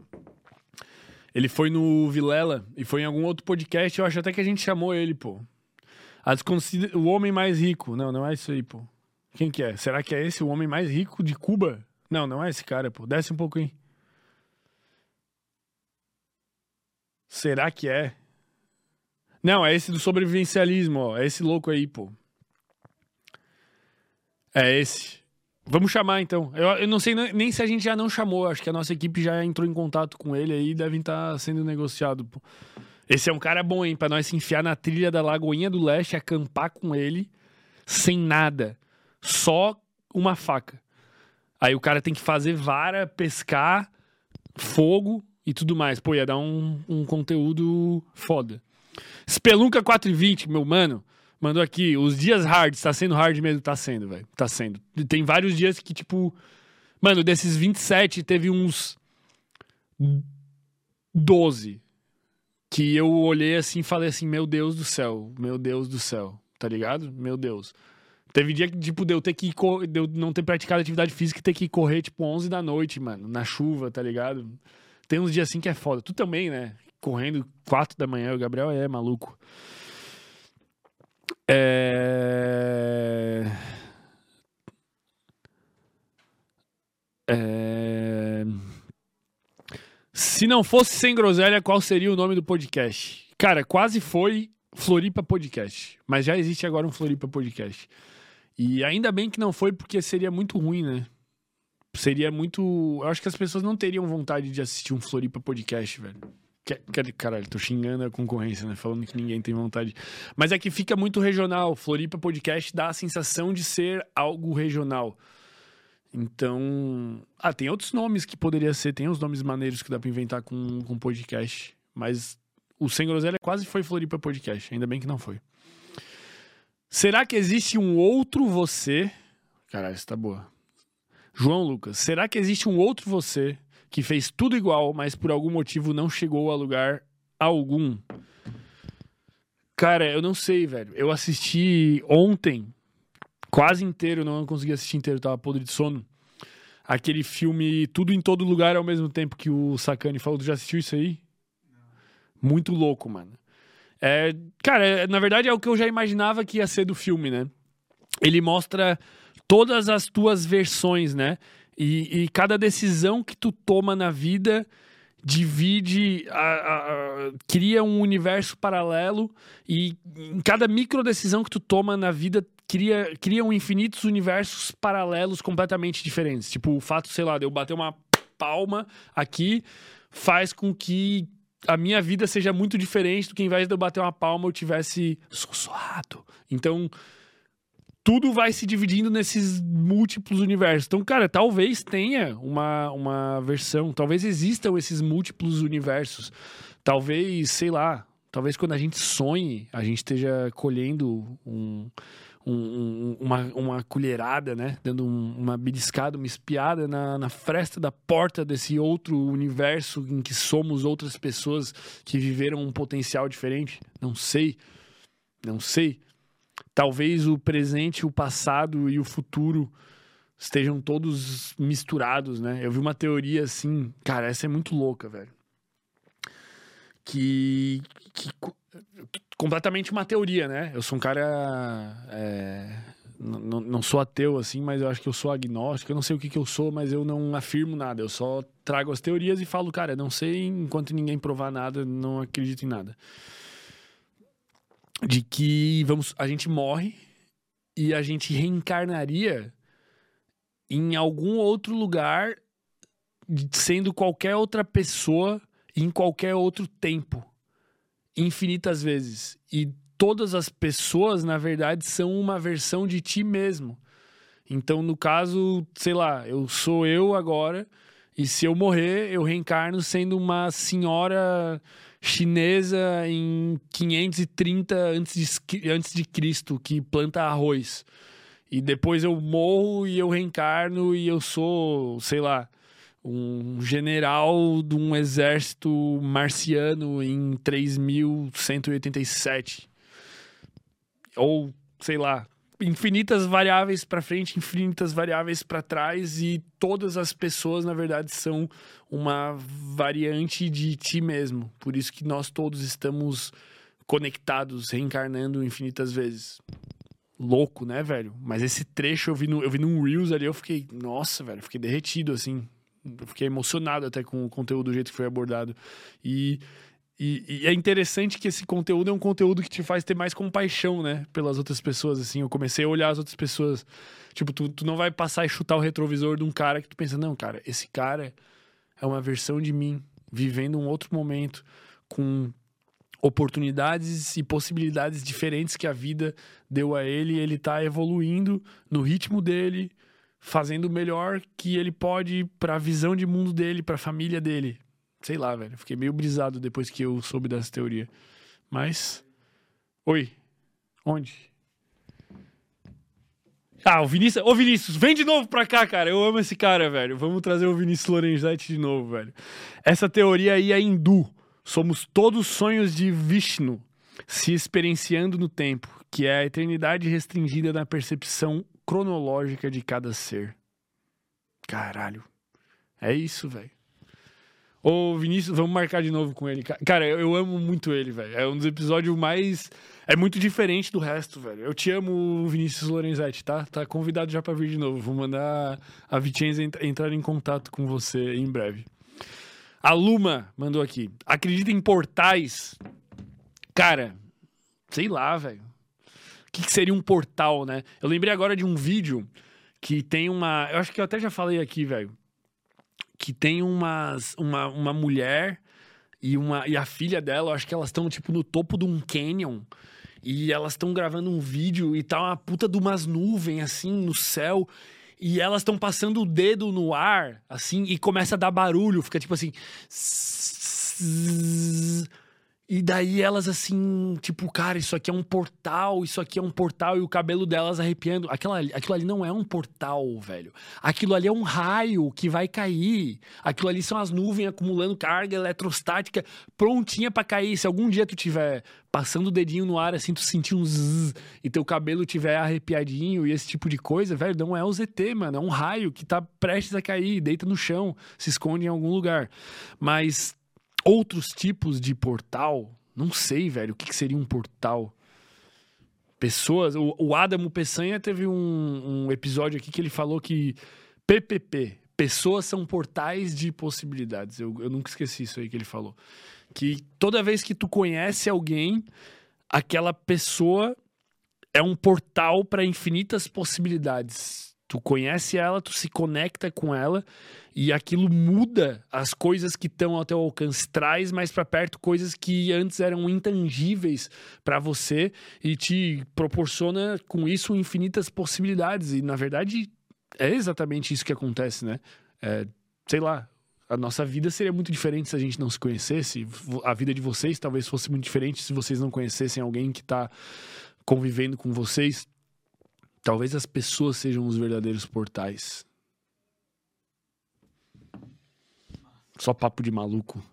Ele foi no Vilela e foi em algum outro podcast. Eu acho até que a gente chamou ele, pô. Desconsider... O homem mais rico. Não, não é isso aí, pô. Quem que é? Será que é esse o homem mais rico de Cuba? Não, não é esse cara, pô. Desce um aí. Será que é? Não, é esse do sobrevivencialismo, ó. É esse louco aí, pô. É esse. Vamos chamar então. Eu, eu não sei nem se a gente já não chamou. Acho que a nossa equipe já entrou em contato com ele aí. Devem estar tá sendo negociado. Pô. Esse é um cara bom, hein? Pra nós se enfiar na trilha da Lagoinha do Leste, acampar com ele, sem nada. Só uma faca. Aí o cara tem que fazer vara, pescar, fogo e tudo mais. Pô, ia dar um, um conteúdo foda. Spelunca 420, meu mano, mandou aqui. Os dias hard, tá sendo hard mesmo? Tá sendo, velho. Tá sendo. Tem vários dias que, tipo. Mano, desses 27, teve uns 12 que eu olhei assim e falei assim: Meu Deus do céu, meu Deus do céu, tá ligado? Meu Deus. Teve dia que, tipo, de eu ter que eu não ter praticado atividade física e ter que correr, tipo, 11 da noite, mano, na chuva, tá ligado? Tem uns dias assim que é foda. Tu também, né? Correndo 4 da manhã, o Gabriel é maluco. É... É... Se não fosse sem groselha, qual seria o nome do podcast? Cara, quase foi Floripa Podcast. Mas já existe agora um Floripa Podcast. E ainda bem que não foi, porque seria muito ruim, né? Seria muito. Eu acho que as pessoas não teriam vontade de assistir um Floripa podcast, velho. Caralho, tô xingando a concorrência, né? Falando que ninguém tem vontade. Mas é que fica muito regional. Floripa Podcast dá a sensação de ser algo regional. Então. Ah, tem outros nomes que poderia ser. Tem uns nomes maneiros que dá pra inventar com, com podcast. Mas o Sem Groselha quase foi Floripa Podcast. Ainda bem que não foi. Será que existe um outro você? Caralho, isso tá boa. João Lucas, será que existe um outro você que fez tudo igual, mas por algum motivo não chegou a lugar algum? Cara, eu não sei, velho. Eu assisti ontem, quase inteiro, não consegui assistir inteiro, tava podre de sono. Aquele filme Tudo em Todo Lugar ao mesmo tempo que o Sacani falou. Tu já assistiu isso aí? Muito louco, mano. É, cara, é, na verdade é o que eu já imaginava que ia ser do filme, né? Ele mostra todas as tuas versões, né? E, e cada decisão que tu toma na vida divide, a, a, a, cria um universo paralelo e em cada micro decisão que tu toma na vida cria, criam infinitos universos paralelos completamente diferentes. Tipo, o fato, sei lá, de eu bater uma palma aqui faz com que a minha vida seja muito diferente do que, ao invés de eu bater uma palma, eu tivesse sussurrado. Então, tudo vai se dividindo nesses múltiplos universos. Então, cara, talvez tenha uma, uma versão, talvez existam esses múltiplos universos. Talvez, sei lá, talvez quando a gente sonhe, a gente esteja colhendo um um, uma, uma colherada, né? Dando um, uma beliscada, uma espiada na, na fresta da porta desse outro universo em que somos outras pessoas que viveram um potencial diferente. Não sei. Não sei. Talvez o presente, o passado e o futuro estejam todos misturados, né? Eu vi uma teoria assim, cara, essa é muito louca, velho. Que, que completamente uma teoria, né? Eu sou um cara. É, não sou ateu, assim, mas eu acho que eu sou agnóstico. Eu não sei o que, que eu sou, mas eu não afirmo nada. Eu só trago as teorias e falo, cara, não sei, enquanto ninguém provar nada, não acredito em nada. De que vamos, a gente morre e a gente reencarnaria em algum outro lugar, sendo qualquer outra pessoa em qualquer outro tempo infinitas vezes. E todas as pessoas, na verdade, são uma versão de ti mesmo. Então, no caso, sei lá, eu sou eu agora, e se eu morrer, eu reencarno sendo uma senhora chinesa em 530 antes de, antes de Cristo que planta arroz. E depois eu morro e eu reencarno e eu sou, sei lá, um general de um exército marciano em 3187. Ou, sei lá, infinitas variáveis para frente, infinitas variáveis para trás e todas as pessoas, na verdade, são uma variante de ti mesmo. Por isso que nós todos estamos conectados, reencarnando infinitas vezes. Louco, né, velho? Mas esse trecho eu vi, no, eu vi num Reels ali, eu fiquei, nossa, velho, fiquei derretido, assim. Eu fiquei emocionado até com o conteúdo do jeito que foi abordado. E, e, e, é interessante que esse conteúdo é um conteúdo que te faz ter mais compaixão, né? Pelas outras pessoas, assim. Eu comecei a olhar as outras pessoas. Tipo, tu, tu não vai passar e chutar o retrovisor de um cara que tu pensa, não, cara, esse cara é uma versão de mim, vivendo um outro momento, com oportunidades e possibilidades diferentes que a vida deu a ele, ele tá evoluindo no ritmo dele, fazendo o melhor que ele pode para a visão de mundo dele, para a família dele. Sei lá, velho, fiquei meio brisado depois que eu soube dessa teoria. Mas Oi. Onde? Ah, o Vinícius. Ô, Vinícius, vem de novo pra cá, cara. Eu amo esse cara, velho. Vamos trazer o Vinícius Lorenzetti de novo, velho. Essa teoria aí é hindu. Somos todos sonhos de Vishnu se experienciando no tempo, que é a eternidade restringida na percepção cronológica de cada ser. Caralho. É isso, velho. Ô, Vinícius, vamos marcar de novo com ele. Cara, eu, eu amo muito ele, velho. É um dos episódios mais. É muito diferente do resto, velho. Eu te amo, Vinícius Lorenzetti, tá? Tá convidado já pra vir de novo. Vou mandar a Vicenza entrar em contato com você em breve. A Luma mandou aqui. Acredita em portais? Cara, sei lá, velho. O que, que, seria um portal, né? Eu lembrei agora de um vídeo que tem uma. Eu acho que eu até já falei aqui, velho. Que tem umas, uma, uma mulher e, uma, e a filha dela, eu acho que elas estão, tipo, no topo de um canyon. E elas estão gravando um vídeo e tá uma puta de umas nuvens, assim, no céu e elas estão passando o dedo no ar, assim, e começa a dar barulho, fica tipo assim. E daí elas assim, tipo, cara, isso aqui é um portal, isso aqui é um portal, e o cabelo delas arrepiando. Aquilo ali, aquilo ali não é um portal, velho. Aquilo ali é um raio que vai cair. Aquilo ali são as nuvens acumulando carga eletrostática prontinha para cair. Se algum dia tu tiver passando o dedinho no ar, assim, tu sentir um zzz, e teu cabelo tiver arrepiadinho e esse tipo de coisa, velho, não é o ZT, mano. É um raio que tá prestes a cair, deita no chão, se esconde em algum lugar. Mas outros tipos de portal. Não sei, velho, o que, que seria um portal. Pessoas. O, o Adamo Peçanha teve um, um episódio aqui que ele falou que PPP, pessoas são portais de possibilidades. Eu, eu nunca esqueci isso aí que ele falou. Que toda vez que tu conhece alguém, aquela pessoa é um portal para infinitas possibilidades Tu conhece ela, tu se conecta com ela e aquilo muda as coisas que estão ao teu alcance, traz mais para perto coisas que antes eram intangíveis para você e te proporciona com isso infinitas possibilidades. E na verdade é exatamente isso que acontece, né? É, sei lá, a nossa vida seria muito diferente se a gente não se conhecesse. A vida de vocês talvez fosse muito diferente se vocês não conhecessem alguém que está convivendo com vocês. Talvez as pessoas sejam os verdadeiros portais. Só papo de maluco.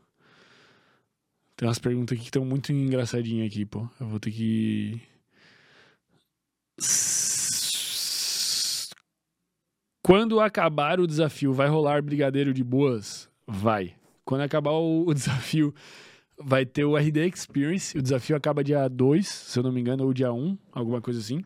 Tem umas perguntas aqui que estão muito engraçadinhas aqui, pô. Eu vou ter que. Quando acabar o desafio, vai rolar brigadeiro de boas? Vai. Quando acabar o, desafio, vai ter o RD Experience. O desafio acaba dia 2, se eu não me engano, ou dia 1, um, alguma coisa assim.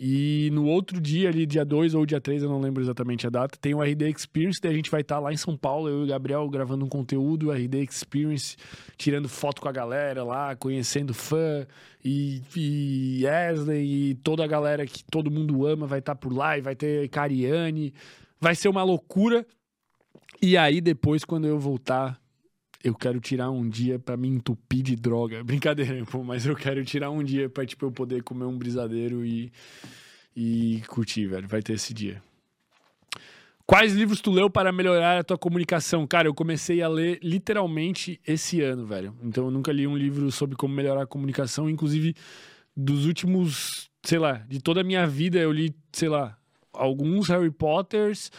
E no outro dia, ali, dia 2 ou dia 3, eu não lembro exatamente a data, tem o RD Experience, daí a gente vai estar tá lá em São Paulo, eu e o Gabriel gravando um conteúdo, RD Experience, tirando foto com a galera lá, conhecendo fã, e, e Wesley, e toda a galera que todo mundo ama vai estar tá por lá, e vai ter Cariane, vai ser uma loucura. E aí, depois, quando eu voltar, eu quero tirar um dia para me entupir de droga. [LAUGHS] Brincadeira, pô, mas eu quero tirar um dia pra, tipo, eu poder comer um brisadeiro e, e curtir, velho. Vai ter esse dia. Quais livros tu leu para melhorar a tua comunicação? Cara, eu comecei a ler literalmente esse ano, velho. Então eu nunca li um livro sobre como melhorar a comunicação. Inclusive, dos últimos, sei lá, de toda a minha vida, eu li, sei lá, alguns Harry Potters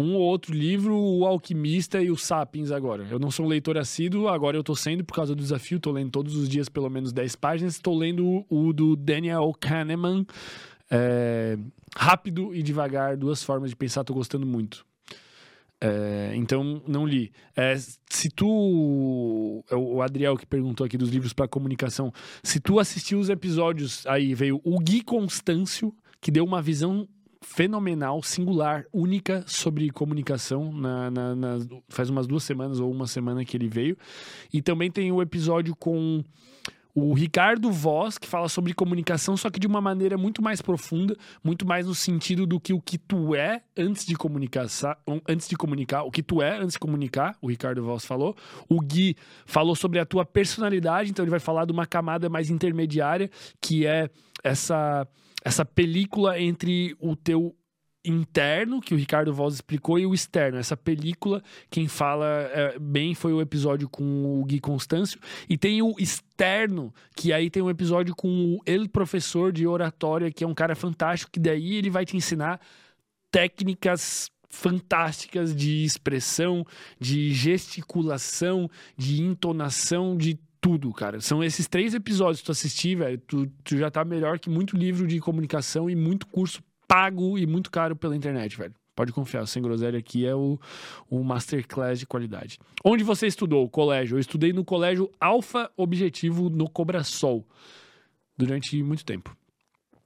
um ou outro livro, O Alquimista e o Sapiens agora. Eu não sou um leitor assíduo, agora eu tô sendo por causa do desafio, tô lendo todos os dias pelo menos 10 páginas, estou lendo o, o do Daniel Kahneman, é, rápido e devagar, duas formas de pensar, tô gostando muito. É, então, não li. É, se tu. É o Adriel que perguntou aqui dos livros para comunicação. Se tu assistiu os episódios, aí veio o Gui Constâncio, que deu uma visão fenomenal, singular, única sobre comunicação. Na, na, na, faz umas duas semanas ou uma semana que ele veio. E também tem o episódio com o Ricardo Voz, que fala sobre comunicação, só que de uma maneira muito mais profunda, muito mais no sentido do que o que tu é antes de comunicar, antes de comunicar, o que tu é antes de comunicar, o Ricardo Voz falou. O Gui falou sobre a tua personalidade, então ele vai falar de uma camada mais intermediária, que é essa essa película entre o teu interno, que o Ricardo Voz explicou, e o externo. Essa película, quem fala é, bem foi o episódio com o Gui Constâncio. E tem o externo, que aí tem um episódio com o ele professor de oratória, que é um cara fantástico, que daí ele vai te ensinar técnicas fantásticas de expressão, de gesticulação, de entonação, de tudo, cara. São esses três episódios que tu assistir, velho, tu, tu já tá melhor que muito livro de comunicação e muito curso pago e muito caro pela internet, velho. Pode confiar, sem groselha aqui é o, o masterclass de qualidade. Onde você estudou? Colégio. Eu estudei no colégio Alfa Objetivo no Cobrasol durante muito tempo.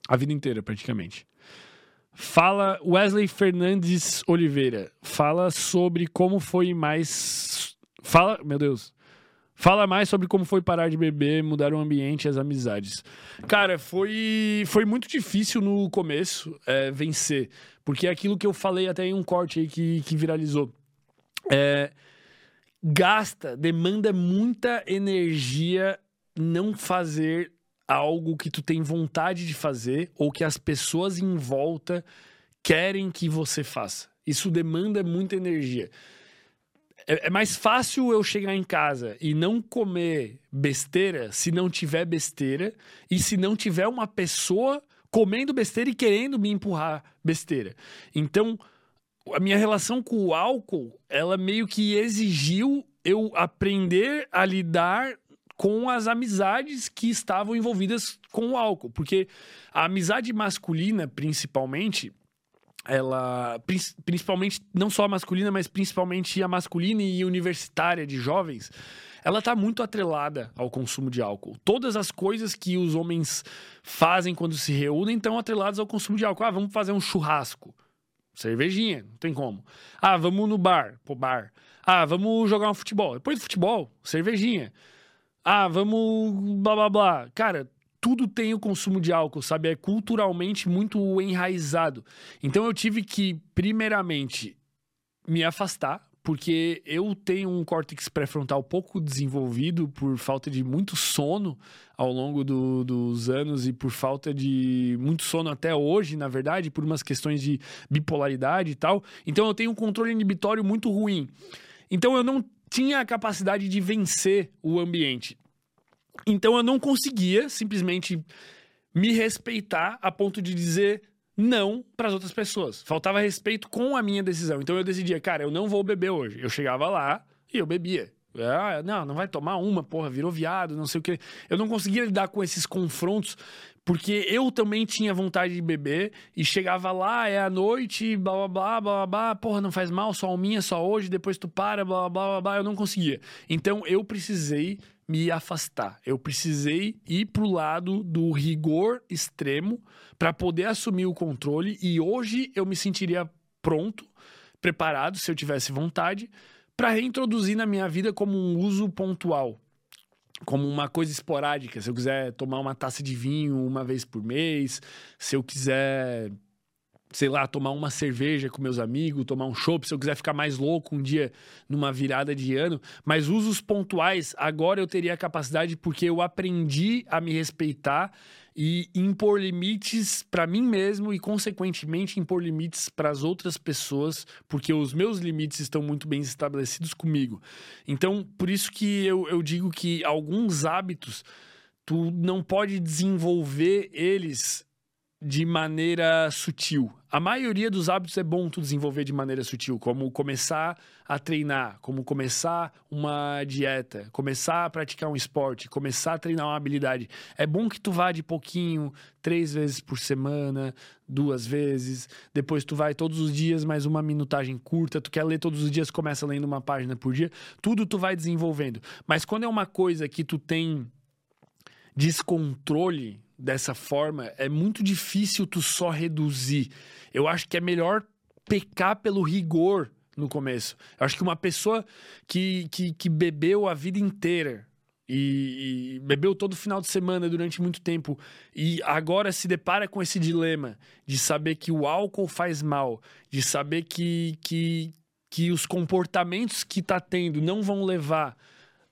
A vida inteira, praticamente. Fala Wesley Fernandes Oliveira. Fala sobre como foi mais. Fala, meu Deus. Fala mais sobre como foi parar de beber, mudar o ambiente e as amizades. Cara, foi, foi muito difícil no começo é, vencer. Porque é aquilo que eu falei até em um corte aí que, que viralizou. É, gasta, demanda muita energia não fazer algo que tu tem vontade de fazer ou que as pessoas em volta querem que você faça. Isso demanda muita energia é, é mais fácil eu chegar em casa e não comer besteira se não tiver besteira e se não tiver uma pessoa comendo besteira e querendo me empurrar besteira. Então, a minha relação com o álcool, ela meio que exigiu eu aprender a lidar com as amizades que estavam envolvidas com o álcool, porque a amizade masculina, principalmente, ela principalmente não só a masculina, mas principalmente a masculina e universitária de jovens, ela está muito atrelada ao consumo de álcool. Todas as coisas que os homens fazem quando se reúnem estão atreladas ao consumo de álcool. Ah, vamos fazer um churrasco. Cervejinha, não tem como. Ah, vamos no bar, pro bar. Ah, vamos jogar um futebol. Depois do futebol, cervejinha. Ah, vamos blá blá blá. Cara, tudo tem o consumo de álcool, sabe? É culturalmente muito enraizado. Então eu tive que, primeiramente, me afastar, porque eu tenho um córtex pré-frontal pouco desenvolvido por falta de muito sono ao longo do, dos anos e por falta de muito sono até hoje, na verdade, por umas questões de bipolaridade e tal. Então eu tenho um controle inibitório muito ruim. Então eu não tinha a capacidade de vencer o ambiente. Então eu não conseguia simplesmente me respeitar a ponto de dizer não para as outras pessoas. Faltava respeito com a minha decisão. Então eu decidia, cara, eu não vou beber hoje. Eu chegava lá e eu bebia. Ah, não, não vai tomar uma, porra, virou viado, não sei o que. Eu não conseguia lidar com esses confrontos, porque eu também tinha vontade de beber e chegava lá, é a noite, blá blá blá blá blá, porra, não faz mal, só minha, só hoje, depois tu para, blá blá blá blá, eu não conseguia. Então eu precisei me afastar. Eu precisei ir pro lado do rigor extremo para poder assumir o controle e hoje eu me sentiria pronto, preparado, se eu tivesse vontade, para reintroduzir na minha vida como um uso pontual, como uma coisa esporádica. Se eu quiser tomar uma taça de vinho uma vez por mês, se eu quiser sei lá, tomar uma cerveja com meus amigos, tomar um chopp, se eu quiser ficar mais louco um dia numa virada de ano, mas usos pontuais, agora eu teria a capacidade porque eu aprendi a me respeitar e impor limites para mim mesmo e consequentemente impor limites para as outras pessoas, porque os meus limites estão muito bem estabelecidos comigo. Então, por isso que eu, eu digo que alguns hábitos tu não pode desenvolver eles de maneira sutil. A maioria dos hábitos é bom tu desenvolver de maneira sutil, como começar a treinar, como começar uma dieta, começar a praticar um esporte, começar a treinar uma habilidade. É bom que tu vá de pouquinho, três vezes por semana, duas vezes. Depois tu vai todos os dias, mais uma minutagem curta. Tu quer ler todos os dias, começa lendo uma página por dia. Tudo tu vai desenvolvendo. Mas quando é uma coisa que tu tem descontrole dessa forma, é muito difícil tu só reduzir. Eu acho que é melhor pecar pelo rigor no começo. Eu acho que uma pessoa que, que, que bebeu a vida inteira e, e, bebeu todo final de semana durante muito tempo e agora se depara com esse dilema de saber que o álcool faz mal, de saber que, que, que os comportamentos que tá tendo não vão levar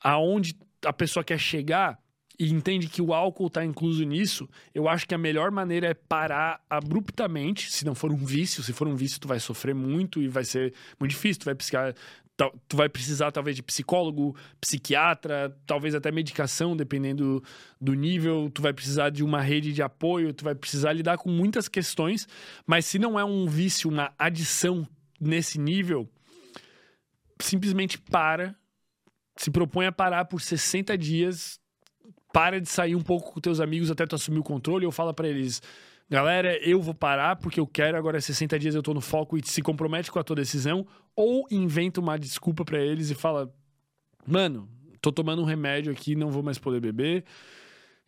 aonde a pessoa quer chegar, e entende que o álcool está incluso nisso, eu acho que a melhor maneira é parar abruptamente, se não for um vício, se for um vício tu vai sofrer muito e vai ser muito difícil, tu vai precisar, tu vai precisar talvez de psicólogo, psiquiatra, talvez até medicação, dependendo do nível, tu vai precisar de uma rede de apoio, tu vai precisar lidar com muitas questões, mas se não é um vício, uma adição nesse nível, simplesmente para, se propõe a parar por 60 dias para de sair um pouco com teus amigos até tu assumir o controle, ou fala para eles, galera, eu vou parar porque eu quero, agora 60 dias eu tô no foco e se compromete com a tua decisão, ou inventa uma desculpa para eles e fala, mano, tô tomando um remédio aqui, não vou mais poder beber.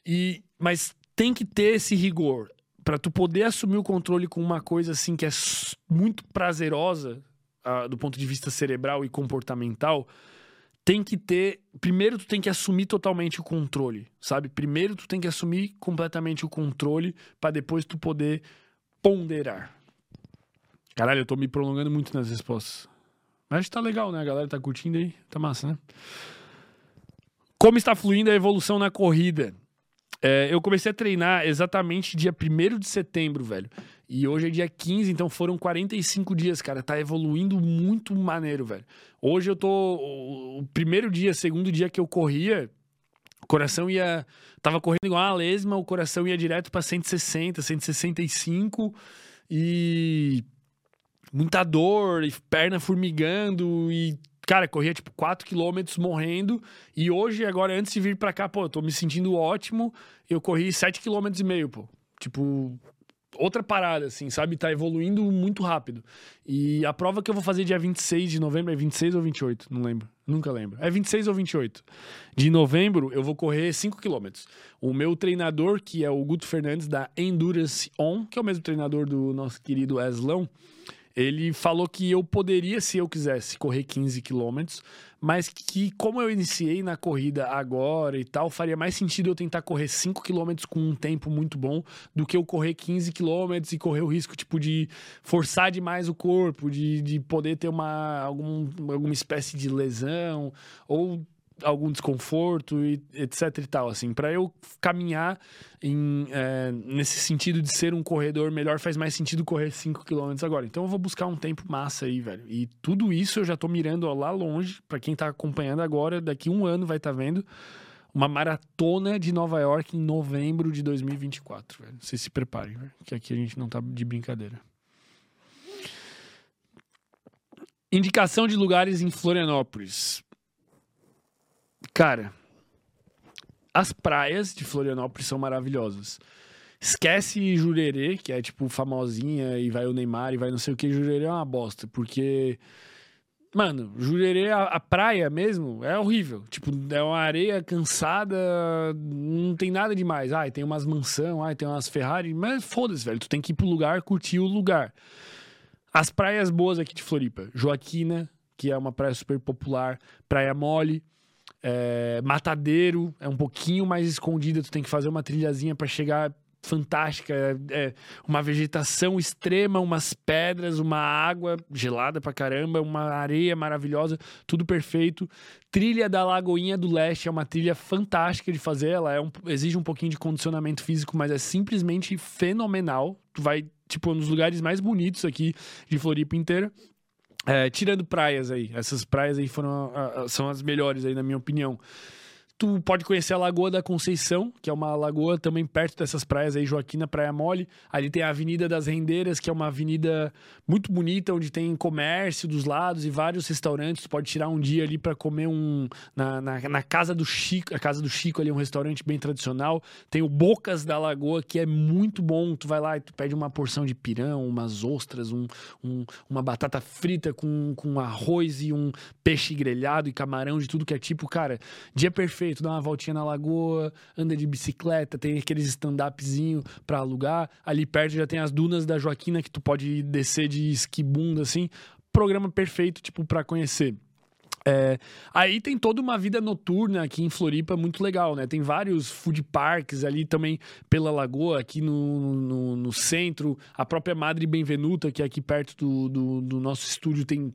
E mas tem que ter esse rigor para tu poder assumir o controle com uma coisa assim que é muito prazerosa uh, do ponto de vista cerebral e comportamental tem que ter. Primeiro, tu tem que assumir totalmente o controle, sabe? Primeiro, tu tem que assumir completamente o controle para depois tu poder ponderar. Caralho, eu tô me prolongando muito nas respostas. Mas tá legal, né? A galera tá curtindo aí. Tá massa, né? Como está fluindo a evolução na corrida? É, eu comecei a treinar exatamente dia 1 de setembro, velho. E hoje é dia 15, então foram 45 dias, cara. Tá evoluindo muito maneiro, velho. Hoje eu tô. O primeiro dia, segundo dia que eu corria, o coração ia. Tava correndo igual uma lesma, o coração ia direto pra 160, 165. E. Muita dor, e perna formigando, e cara, corria tipo 4 km morrendo. E hoje, agora, antes de vir pra cá, pô, eu tô me sentindo ótimo. Eu corri 7 km e meio, pô. Tipo, outra parada, assim, sabe? Tá evoluindo muito rápido. E a prova que eu vou fazer dia 26 de novembro é 26 ou 28? Não lembro. Nunca lembro. É 26 ou 28. De novembro, eu vou correr 5 km. O meu treinador, que é o Guto Fernandes, da Endurance On, que é o mesmo treinador do nosso querido Eslão, ele falou que eu poderia, se eu quisesse, correr 15 quilômetros, mas que como eu iniciei na corrida agora e tal, faria mais sentido eu tentar correr 5 quilômetros com um tempo muito bom do que eu correr 15 quilômetros e correr o risco, tipo, de forçar demais o corpo, de, de poder ter uma, algum, alguma espécie de lesão ou algum desconforto e etc e tal assim. Para eu caminhar em, é, nesse sentido de ser um corredor melhor faz mais sentido correr 5 km agora. Então eu vou buscar um tempo massa aí velho. E tudo isso eu já tô mirando ó, lá longe. Para quem tá acompanhando agora daqui um ano vai estar tá vendo uma maratona de Nova York em novembro de 2024 velho. Vocês se preparem que aqui a gente não tá de brincadeira. Indicação de lugares em Florianópolis. Cara, as praias de Florianópolis são maravilhosas. Esquece Jurerê, que é tipo famosinha e vai o Neymar e vai não sei o que. Jurerê é uma bosta, porque. Mano, Jurerê, a, a, praia mesmo, é horrível. Tipo, é uma areia cansada, não tem nada demais. Ai, tem umas mansão, ai, tem umas Ferrari, mas foda-se, velho. Tu tem que ir pro lugar, curtir o lugar. As praias boas aqui de Floripa. Joaquina, que é uma praia super popular. Praia Mole, é, Matadeiro é um pouquinho mais escondida, tu tem que fazer uma trilhazinha para chegar fantástica, é, é, uma vegetação extrema, umas pedras, uma água gelada pra caramba, uma areia maravilhosa, tudo perfeito. Trilha da Lagoinha do Leste é uma trilha fantástica de fazer, ela é um, exige um pouquinho de condicionamento físico, mas é simplesmente fenomenal. Tu vai, tipo, nos lugares mais bonitos aqui de Floripa inteira. É, tirando praias aí, essas praias aí foram, são as melhores aí, na minha opinião. Tu pode conhecer a Lagoa da Conceição, que é uma lagoa também perto dessas praias aí, Joaquina, Praia Mole. Ali tem a Avenida das Rendeiras, que é uma avenida muito bonita, onde tem comércio dos lados e vários restaurantes. Tu pode tirar um dia ali para comer um. Na, na, na, casa do Chico. A casa do Chico ali é um restaurante bem tradicional. Tem o Bocas da Lagoa, que é muito bom. Tu vai lá e tu pede uma porção de pirão, umas ostras, um, um, uma batata frita com, com arroz e um peixe grelhado e camarão de tudo que é tipo. Cara, dia perfeito tu dá uma voltinha na lagoa, anda de bicicleta, tem aqueles stand-upzinho pra alugar. Ali perto já tem as dunas da Joaquina que tu pode descer de esquibunda, assim. Programa perfeito, tipo, pra conhecer. É, aí tem toda uma vida noturna aqui em Floripa muito legal, né? Tem vários food parks ali também pela lagoa, aqui no, no, no centro. A própria Madre Benvenuta, que é aqui perto do, do, do nosso estúdio, tem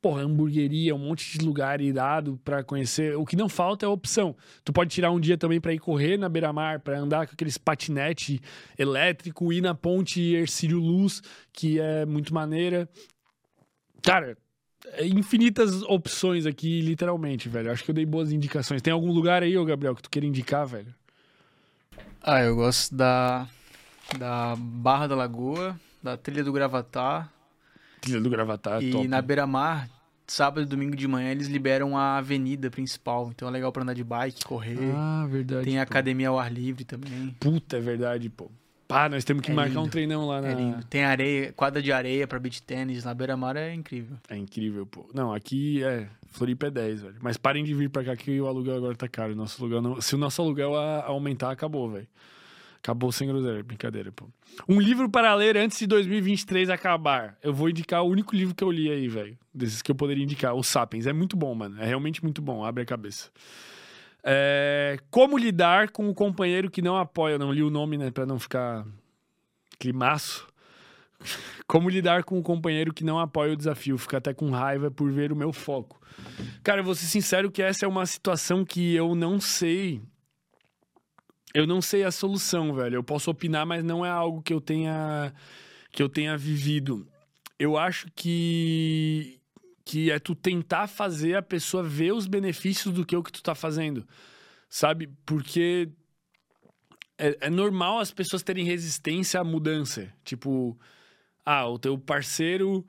porra, hamburgueria, um monte de lugar irado para conhecer. O que não falta é opção. Tu pode tirar um dia também para ir correr na beira-mar, para andar com aqueles patinete elétrico, ir na ponte Ercílio Luz, que é muito maneira. Cara, é infinitas opções aqui, literalmente, velho. Acho que eu dei boas indicações. Tem algum lugar aí, ô Gabriel, que tu queira indicar, velho? Ah, eu gosto da, da Barra da Lagoa, da Trilha do Gravatar, Trilha do Gravatar, e top. na beira-mar, sábado e domingo de manhã, eles liberam a avenida principal. Então é legal pra andar de bike, correr. Ah, verdade. Tem pô. academia ao ar livre também. Puta, é verdade, pô. Pá, nós temos que É marcar lindo. um treinão lá na. É lindo. Tem areia, quadra de areia pra beach tênis. Na beira-mar é incrível. É incrível, pô. Não, aqui é. Floripa é 10, velho. Mas parem de vir pra cá que o aluguel agora tá caro. Nosso aluguel não... Se o nosso aluguel a- aumentar, acabou, velho. Acabou sem groselha. Brincadeira, pô. Um livro para ler antes de 2023 acabar. Eu vou indicar o único livro que eu li aí, velho. Desses que eu poderia indicar. O Sapiens. É muito bom, mano. É realmente muito bom. Abre a cabeça. É, Como lidar com o companheiro que não apoia? Eu não li o nome, né? Pra não ficar climaço. [LAUGHS] Como lidar com o companheiro que não apoia o desafio? Fica até com raiva por ver o meu foco. Cara, eu vou ser sincero que essa é uma situação que eu não sei. Eu não sei a solução, velho. Eu posso opinar, mas não é algo que eu tenha que eu tenha vivido. Eu acho que que é tu tentar fazer a pessoa ver os benefícios do que o que tu tá fazendo. Sabe? Porque é, é normal as pessoas terem resistência à mudança. Tipo, ah, o teu parceiro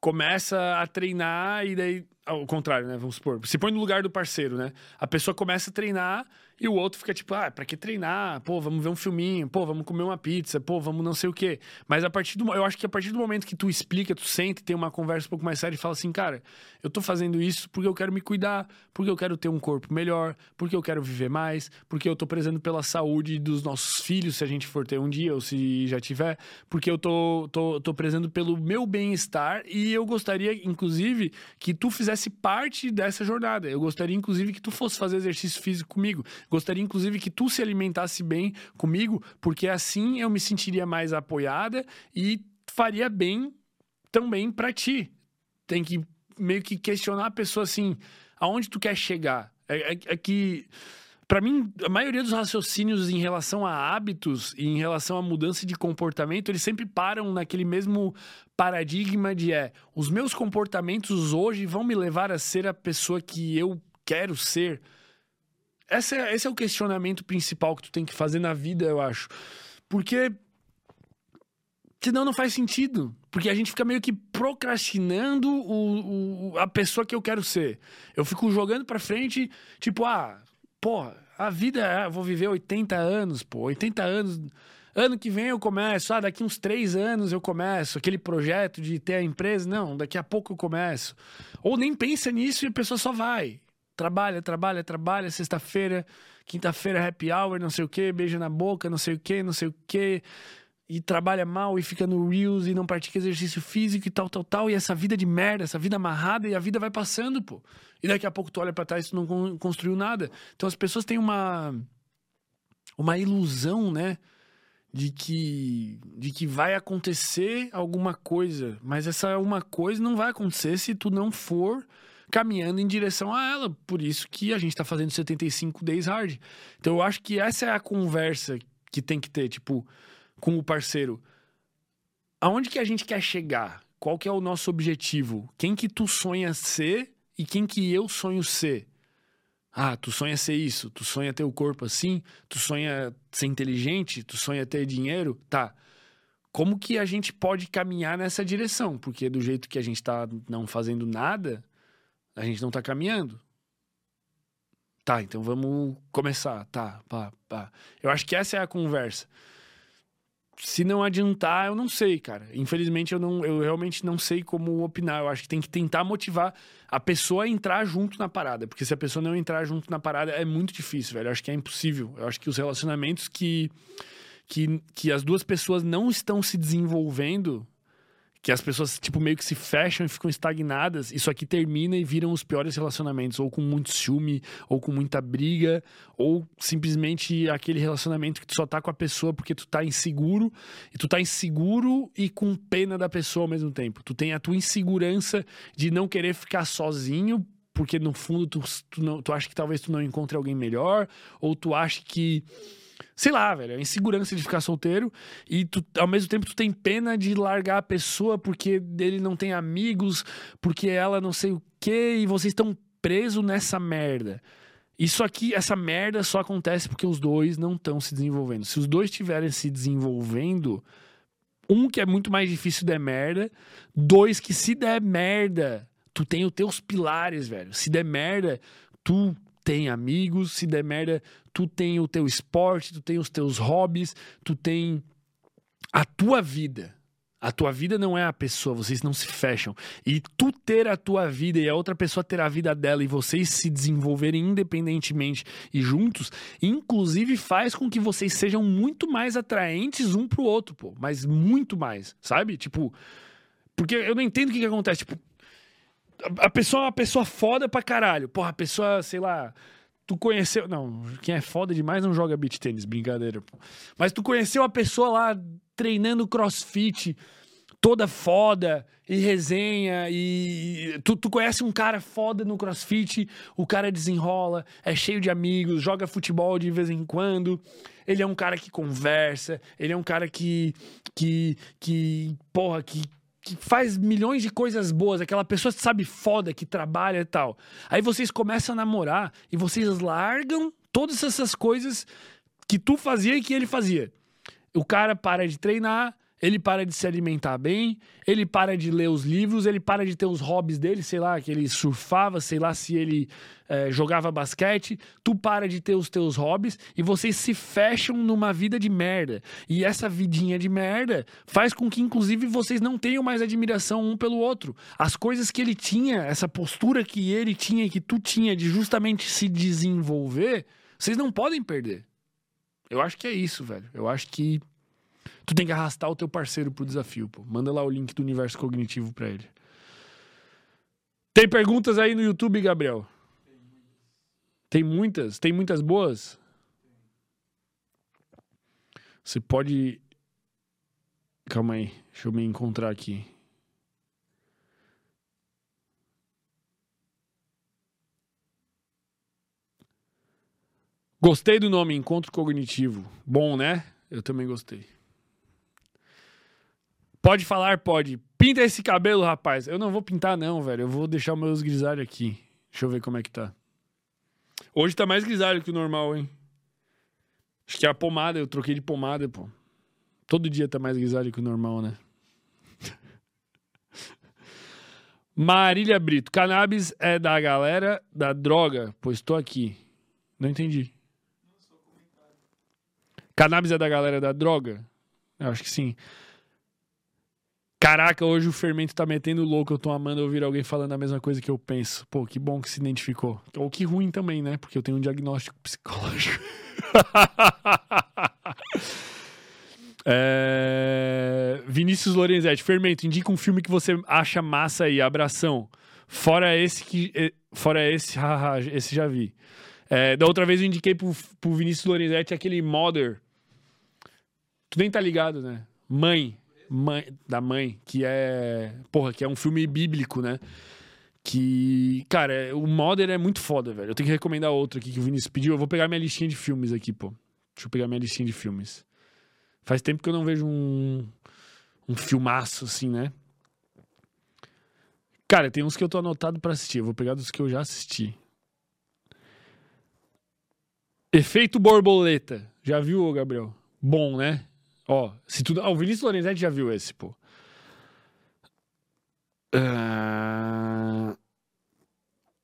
começa a treinar e daí. Ao contrário, né? Vamos supor. Se põe no lugar do parceiro, né? A pessoa começa a treinar e o outro fica tipo, ah, pra que treinar? Pô, vamos ver um filminho, pô, vamos comer uma pizza, pô, vamos não sei o quê. Mas a partir do. Eu acho que a partir do momento que tu explica, tu sente, tem uma conversa um pouco mais séria e fala assim, cara, eu tô fazendo isso porque eu quero me cuidar, porque eu quero ter um corpo melhor, porque eu quero viver mais, porque eu tô prezando pela saúde dos nossos filhos, se a gente for ter um dia ou se já tiver, porque eu tô, tô, tô prezando pelo meu bem-estar e eu gostaria, inclusive, que tu fizesse parte dessa jornada. Eu gostaria, inclusive, que tu fosse fazer exercício físico comigo. Gostaria, inclusive, que tu se alimentasse bem comigo, porque assim eu me sentiria mais apoiada e faria bem também pra ti. Tem que meio que questionar a pessoa assim, aonde tu quer chegar? É, é- é que, pra mim, a maioria dos raciocínios em relação a hábitos e em relação à mudança de comportamento, eles sempre param naquele mesmo paradigma de é, os meus comportamentos hoje vão me levar a ser a pessoa que eu quero ser. Essa é- esse é o questionamento principal que tu tem que fazer na vida, eu acho. Porque senão não faz sentido. Porque a gente fica meio que procrastinando o, o- a pessoa que eu quero ser. Eu fico jogando pra frente, tipo, ah, porra, a vida, eu vou viver 80 anos, pô, 80 anos. Ano que vem eu começo, ah, daqui uns três anos eu começo, aquele projeto de ter a empresa, não, daqui a pouco eu começo. Ou nem pensa nisso e a pessoa só vai. Trabalha, trabalha, trabalha, sexta-feira, quinta-feira, happy hour, não sei o quê, beija na boca, não sei o quê, não sei o quê e trabalha mal e fica no Reels e não pratica exercício físico e tal, tal, tal. E essa vida de merda, essa vida amarrada e a vida vai passando, pô. E daqui a pouco tu olha pra trás e tu não con- construiu nada. Então as pessoas têm uma uma ilusão, né? De que, de que vai acontecer alguma coisa, mas essa uma coisa não vai acontecer se tu não for caminhando em direção a ela. Por isso que a gente tá fazendo 75 Days Hard. Então eu acho que essa é a conversa que tem que ter, tipo, com o parceiro. Aonde que a gente quer chegar? Qual que é o nosso objetivo? Quem que tu sonha ser e quem que eu sonho ser? Ah, tu sonha ser isso, tu sonha ter o corpo assim, tu sonha ser inteligente, tu sonha ter dinheiro, tá. Como que a gente pode caminhar nessa direção? Porque do jeito que a gente tá não fazendo nada, a gente não tá caminhando. Tá, então vamos começar. Tá, pá, pá. Eu acho que essa é a conversa. Se não adiantar, eu não sei, cara. Infelizmente, eu, não, eu realmente não sei como opinar. Eu acho que tem que tentar motivar a pessoa a entrar junto na parada. Porque se a pessoa não entrar junto na parada, é muito difícil, velho. Eu acho que é impossível. Eu acho que os relacionamentos que, que, que as duas pessoas não estão se desenvolvendo que as pessoas, tipo, meio que se fecham e ficam estagnadas, isso aqui termina e viram os piores relacionamentos, ou com muito ciúme, ou com muita briga, ou simplesmente aquele relacionamento que tu só tá com a pessoa porque tu tá inseguro, e tu tá inseguro e com pena da pessoa ao mesmo tempo. Tu tem a tua insegurança de não querer ficar sozinho, porque no fundo tu, tu, não, tu acha que talvez tu não encontre alguém melhor, ou tu acha que sei lá, velho, a insegurança de ficar solteiro e tu, ao mesmo tempo tu tem pena de largar a pessoa porque ele não tem amigos, porque ela não sei o quê, e vocês estão presos nessa merda. Isso aqui, essa merda só acontece porque os dois não estão se desenvolvendo. Se os dois estiverem se desenvolvendo, um que é muito mais difícil der merda, dois que se der merda, tu tem os teus pilares, velho. Se der merda, tu tem amigos, se der merda, tu tem o teu esporte, tu tem os teus hobbies, tu tem a tua vida. A tua vida não é a pessoa, vocês não se fecham. E tu ter a tua vida e a outra pessoa ter a vida dela e vocês se desenvolverem independentemente e juntos, inclusive faz com que vocês sejam muito mais atraentes um pro outro, pô. Mas muito mais, sabe? Tipo, porque eu não entendo o que, que acontece. Tipo, a pessoa é uma pessoa foda pra caralho. Porra, a pessoa, sei lá. Tu conheceu. Não, quem é foda demais não joga beat tênis, brincadeira. Mas tu conheceu a pessoa lá treinando crossfit, toda foda, e resenha, e. Tu, tu conhece um cara foda no crossfit, o cara desenrola, é cheio de amigos, joga futebol de vez em quando. Ele é um cara que conversa, ele é um cara que. que. que. porra, que que faz milhões de coisas boas, aquela pessoa que sabe foda, que trabalha e tal. Aí vocês começam a namorar e vocês largam todas essas coisas que tu fazia e que ele fazia. O cara para de treinar, ele para de se alimentar bem, ele para de ler os livros, ele para de ter os hobbies dele, sei lá, que ele surfava, sei lá se ele é, jogava basquete, tu para de ter os teus hobbies e vocês se fecham numa vida de merda. E essa vidinha de merda faz com que, inclusive, vocês não tenham mais admiração um pelo outro. As coisas que ele tinha, essa postura que ele tinha e que tu tinha de justamente se desenvolver, vocês não podem perder. Eu acho que é isso, velho. Eu acho que Tu tem que arrastar o teu parceiro pro desafio, pô. Manda lá o link do universo cognitivo para ele. Tem perguntas aí no YouTube, Gabriel? Tem muitas? Tem muitas boas? Você pode. Calma aí, deixa eu me encontrar aqui. Gostei do nome Encontro Cognitivo. Bom, né? Eu também gostei. Pode falar, pode. Pinta esse cabelo, rapaz. Eu não vou pintar, não, velho. Eu vou deixar meus grisalhos aqui. Deixa eu ver como é que tá. Hoje tá mais grisalho que o normal, hein? Acho que é a pomada, eu troquei de pomada, pô. Todo dia tá mais grisalho que o normal, né? [LAUGHS] Marília Brito. Cannabis é da galera da droga? Pois tô aqui. Não entendi. Cannabis é da galera da droga? Eu acho que sim. Caraca, hoje o fermento tá metendo louco. Eu tô amando ouvir alguém falando a mesma coisa que eu penso. Pô, que bom que se identificou. Ou que ruim também, né? Porque eu tenho um diagnóstico [LAUGHS] psicológico. é... Vinícius Lorenzetti, fermento, indica um filme que você acha massa aí, abração. Fora esse que. Fora esse, [LAUGHS] haha, esse já vi. É, da outra vez eu indiquei pro, pro Vinícius Lorenzetti aquele Mother. Tu nem tá ligado, né? Mãe mãe, da mãe, que é. Porra, que é um filme bíblico, né? Que. Cara, o Mother é muito foda, velho. Eu tenho que recomendar outro aqui que o Vinícius pediu. Eu vou pegar minha listinha de filmes aqui, pô. Deixa eu pegar minha listinha de filmes. Faz tempo que eu não vejo um. Um filmaço, assim, né? Cara, tem uns que eu tô anotado para assistir. Eu vou pegar dos que eu já assisti. Efeito borboleta. Já viu, Gabriel? Bom, né? Ó, se tudo. Ah, o Vinícius Lorenzetti já viu esse, pô. Ah,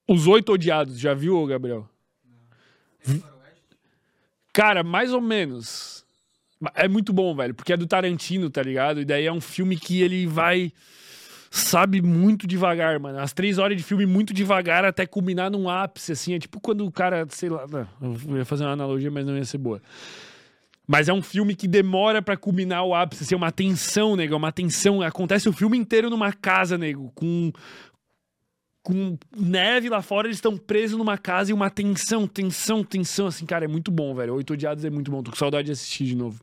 Os Oito Odiados, já viu, Gabriel? Cara, mais ou menos. É muito bom, velho, porque é do Tarantino, tá ligado? E daí é um filme que ele vai. Sabe muito devagar, mano. As três horas de filme muito devagar até culminar num ápice, assim. É tipo quando o cara, sei lá. Não, eu ia fazer uma analogia, mas não ia ser boa. Mas é um filme que demora pra culminar o ápice, assim, é uma tensão, nego, é uma tensão. Acontece o filme inteiro numa casa, nego, com, com neve lá fora, eles estão presos numa casa e uma tensão, tensão, tensão, assim, cara, é muito bom, velho. Oito Odiados é muito bom, tô com saudade de assistir de novo.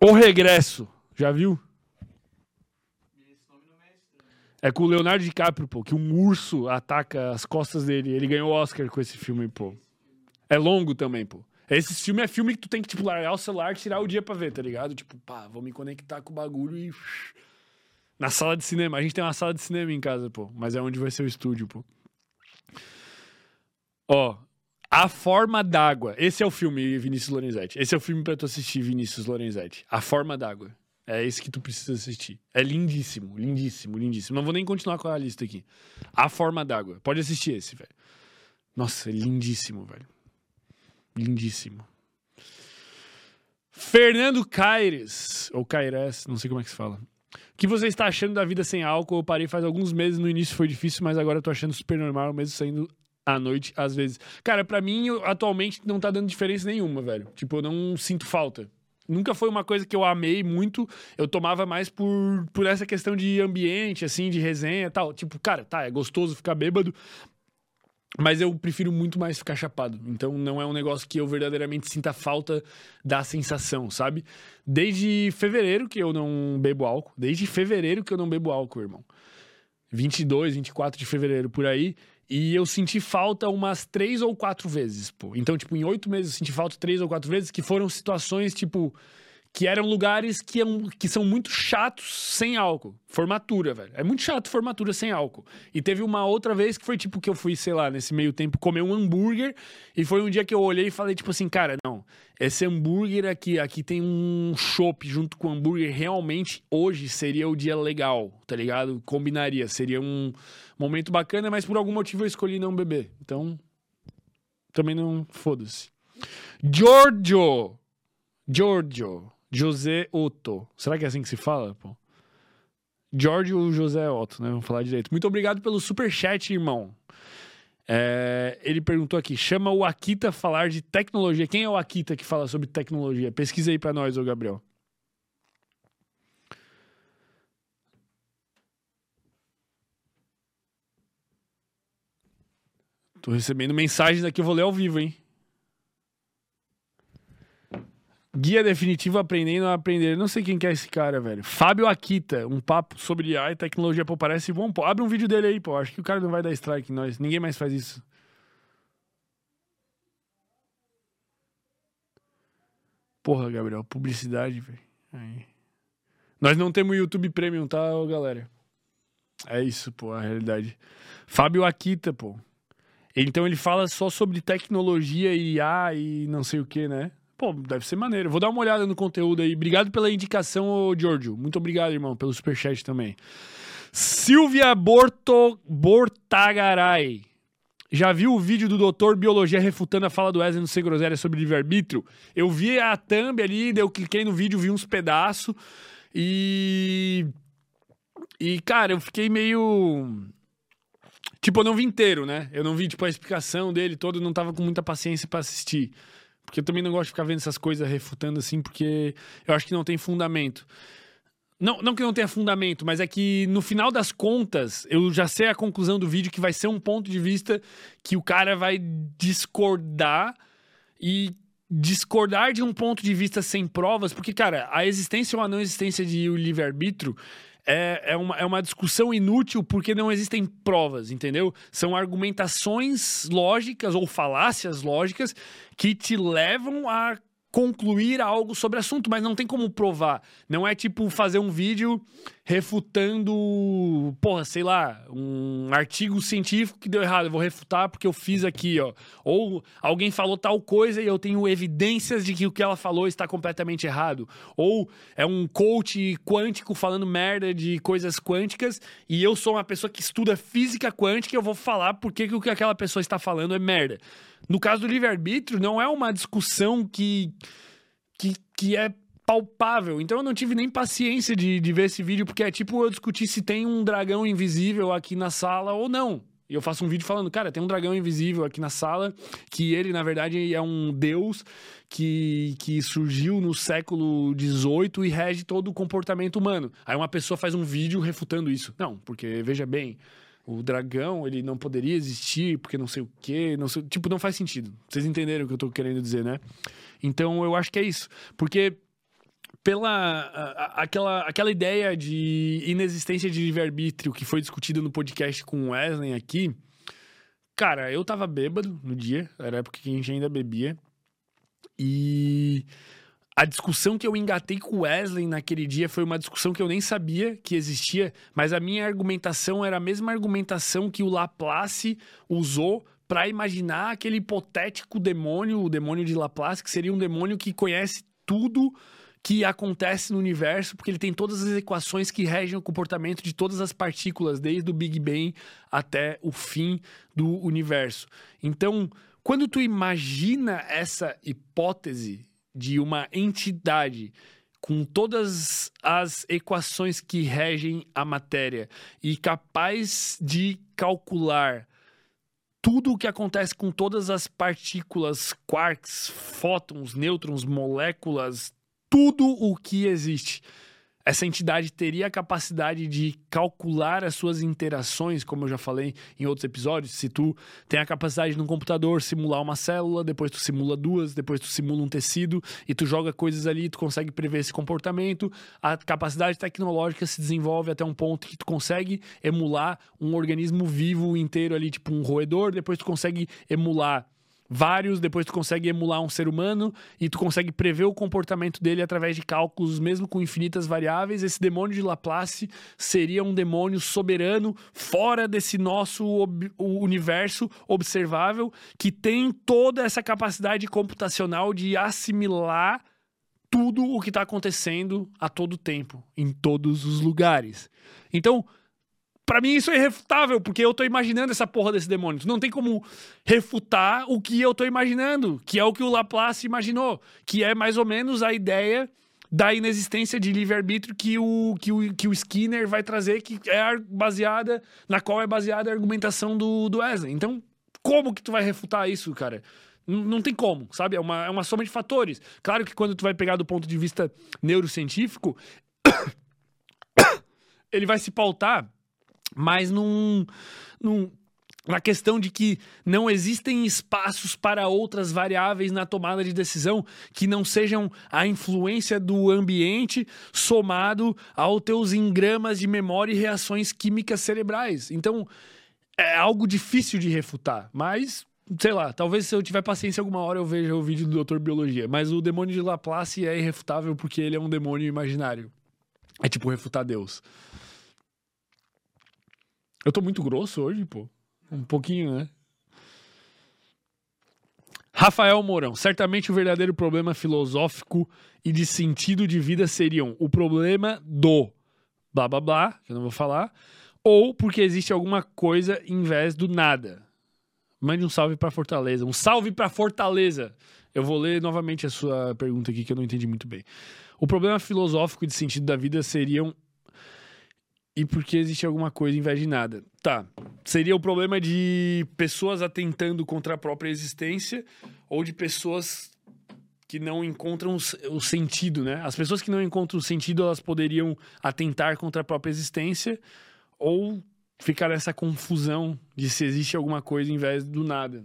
O Regresso, já viu? É com o Leonardo DiCaprio, pô, que um urso ataca as costas dele. Ele ganhou o Oscar com esse filme, pô. É longo também, pô. Esse filme é filme que tu tem que, tipo, largar o celular tirar o dia pra ver, tá ligado? Tipo, pá, vou me conectar com o bagulho e. [LAUGHS] Na sala de cinema. A gente tem uma sala de cinema em casa, pô. Mas é onde vai ser o estúdio, pô. Ó. A Forma d'Água. Esse é o filme, Vinícius Lorenzetti. Esse é o filme pra tu assistir, Vinícius Lorenzetti. A Forma d'Água. É esse que tu precisa assistir. É lindíssimo, lindíssimo, lindíssimo. Não vou nem continuar com a lista aqui. A Forma d'Água. Pode assistir esse, velho. Nossa, é lindíssimo, velho. Lindíssimo. Fernando Caires, ou Caires, não sei como é que se fala. O que você está achando da vida sem álcool? Eu parei faz alguns meses, no início foi difícil, mas agora eu tô achando super normal, mesmo saindo à noite, às vezes. Cara, pra mim, eu- atualmente não tá dando diferença nenhuma, velho. Tipo, eu não sinto falta. Nunca foi uma coisa que eu amei muito. Eu tomava mais por, por essa questão de ambiente, assim, de resenha e tal. Tipo, cara, tá, é gostoso ficar bêbado, mas eu prefiro muito mais ficar chapado. Então não é um negócio que eu verdadeiramente sinta falta da sensação, sabe? Desde fevereiro que eu não bebo álcool. Desde fevereiro que eu não bebo álcool, irmão. 22, 24 de fevereiro por aí. E eu senti falta umas três ou quatro vezes, pô. Então, tipo, em oito meses eu senti falta três ou quatro vezes, que foram situações, tipo, que eram lugares que, é um- que são muito chatos sem álcool. Formatura, velho. É muito chato formatura sem álcool. E teve uma outra vez que foi tipo que eu fui, sei lá, nesse meio tempo comer um hambúrguer e foi um dia que eu olhei e falei tipo assim, cara, não, esse hambúrguer aqui, aqui tem um chopp junto com o hambúrguer, realmente hoje seria o dia legal, tá ligado? Combinaria, seria um momento bacana, mas por algum motivo eu escolhi não beber. Então, também não foda-se. Giorgio Giorgio José Otto. Será que é assim que se fala, pô? Giorgio José Otto, né? Vamos falar direito. Muito obrigado pelo superchat, irmão. É, ele perguntou aqui: chama o Akita falar de tecnologia. Quem é o Akita que fala sobre tecnologia? Pesquisa aí pra nós, ô Gabriel. Tô recebendo mensagens aqui, eu vou ler ao vivo, hein? Guia definitivo aprendendo a aprender. Não sei quem que é esse cara, velho. Fábio Akita, um papo sobre e tecnologia, pô, parece bom, pô. Abre um vídeo dele aí, pô. Acho que o cara não vai dar strike em nós. Ninguém mais faz isso. Porra, Gabriel, publicidade, velho. Nós não temos YouTube Premium, tá, galera? É isso, pô, a realidade. Fábio Akita, pô. Então ele fala só sobre tecnologia e IA e não sei o que, né? Pô, deve ser maneiro. Vou dar uma olhada no conteúdo aí. Obrigado pela indicação, ô Giorgio. Muito obrigado, irmão, pelo superchat também. Silvia Borto... Bortagaray. Já viu o vídeo do Doutor Biologia refutando a fala do Wesley no Sem Groselha sobre livre-arbítrio? Eu vi a thumb ali, eu cliquei no vídeo, vi uns pedaços e... E, cara, eu fiquei meio... Tipo, eu não vi inteiro, né? Eu não vi, tipo, a explicação dele todo, não tava com muita paciência pra assistir. Porque eu também não gosto de ficar vendo essas coisas refutando assim, porque eu acho que não tem fundamento. Não, não que não tenha fundamento, mas é que no final das contas, eu já sei a conclusão do vídeo que vai ser um ponto de vista que o cara vai discordar e discordar de um ponto de vista sem provas, porque, cara, a existência ou a não existência de livre-arbítrio é, é, uma, é uma discussão inútil porque não existem provas, entendeu? São argumentações lógicas ou falácias lógicas que te levam a concluir algo sobre o assunto, mas não tem como provar. Não é tipo fazer um vídeo refutando, porra, sei lá, um artigo científico que deu errado. Eu vou refutar porque eu fiz aqui, ó. Ou alguém falou tal coisa e eu tenho evidências de que o que ela falou está completamente errado. Ou é um coach quântico falando merda de coisas quânticas e eu sou uma pessoa que estuda física quântica e eu vou falar porque que o que aquela pessoa está falando é merda. No caso do livre-arbítrio, não é uma discussão que, que, que é palpável. Então eu não tive nem paciência de, de ver esse vídeo, porque é tipo eu discutir se tem um dragão invisível aqui na sala ou não. E eu faço um vídeo falando, cara, tem um dragão invisível aqui na sala, que ele, na verdade, é um deus que, que surgiu no século XVIII e rege todo o comportamento humano. Aí uma pessoa faz um vídeo refutando isso. Não, porque, veja bem, o dragão, ele não poderia existir porque não sei o quê, não sei, tipo, não faz sentido. Vocês entenderam o que eu tô querendo dizer, né? Então, eu acho que é isso. Porque pela a, aquela, aquela ideia de inexistência de livre-arbítrio que foi discutida no podcast com o Wesley aqui, cara, eu tava bêbado no dia, era a época que a gente ainda bebia, e a discussão que eu engatei com Wesley naquele dia foi uma discussão que eu nem sabia que existia, mas a minha argumentação era a mesma argumentação que o Laplace usou para imaginar aquele hipotético demônio, o demônio de Laplace, que seria um demônio que conhece tudo que acontece no universo, porque ele tem todas as equações que regem o comportamento de todas as partículas, desde o Big Bang até o fim do universo. Então, quando tu imagina essa hipótese de uma entidade com todas as equações que regem a matéria e capaz de calcular tudo o que acontece com todas as partículas, quarks, fótons, nêutrons, moléculas, tudo o que existe essa entidade teria a capacidade de calcular as suas interações, como eu já falei em outros episódios. Se tu tem a capacidade no computador simular uma célula, depois tu simula duas, depois tu simula um tecido e tu joga coisas ali, tu consegue prever esse comportamento. A capacidade tecnológica se desenvolve até um ponto que tu consegue emular um organismo vivo inteiro ali, tipo um roedor, depois tu consegue emular vários, depois tu consegue emular um ser humano e tu consegue prever o comportamento dele através de cálculos, mesmo com infinitas variáveis. Esse demônio de Laplace seria um demônio soberano fora desse nosso ob universo observável que tem toda essa capacidade computacional de assimilar tudo o que está acontecendo a todo tempo, em todos os lugares. Então, Pra mim isso é irrefutável, porque eu tô imaginando essa porra desse demônio. Tu não tem como refutar o que eu tô imaginando, que é o que o Laplace imaginou, que é mais ou menos a ideia da inexistência de livre-arbítrio que o, que, o, que o Skinner vai trazer, que é baseada, na qual é baseada a argumentação do, do Wesley. Então, como que tu vai refutar isso, cara? Não, não tem como, sabe? É uma, é uma soma de fatores. Claro que quando tu vai pegar do ponto de vista neurocientífico, [COUGHS] ele vai se pautar mas num, num, na questão de que não existem espaços para outras variáveis na tomada de decisão que não sejam a influência do ambiente somado aos teus engramas de memória e reações químicas cerebrais. Então, é algo difícil de refutar, mas sei lá, talvez se eu tiver paciência alguma hora eu veja o vídeo do Dr. Biologia, mas o demônio de Laplace é irrefutável porque ele é um demônio imaginário. É tipo refutar Deus. Eu tô muito grosso hoje, pô. Um pouquinho, né? Rafael Mourão, certamente o verdadeiro problema filosófico e de sentido de vida seriam o problema do blá blá blá, que eu não vou falar, ou porque existe alguma coisa em vez do nada. Mande um salve para Fortaleza. Um salve para Fortaleza. Eu vou ler novamente a sua pergunta aqui que eu não entendi muito bem. O problema filosófico e de sentido da vida seriam e porque existe alguma coisa invaginada. Tá. Seria o problema de pessoas atentando contra a própria existência ou de pessoas que não encontram o sentido, né? As pessoas que não encontram o sentido, elas poderiam atentar contra a própria existência ou ficar nessa confusão de se existe alguma coisa em vez do nada.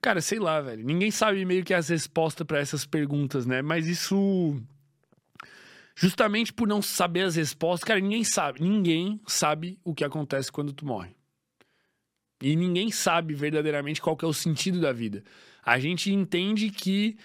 Cara, sei lá, velho. Ninguém sabe meio que as respostas para essas perguntas, né? Mas isso Justamente por não saber as respostas, cara, ninguém sabe. Ninguém sabe o que acontece quando tu morre. E ninguém sabe verdadeiramente qual é o sentido da vida. A gente entende que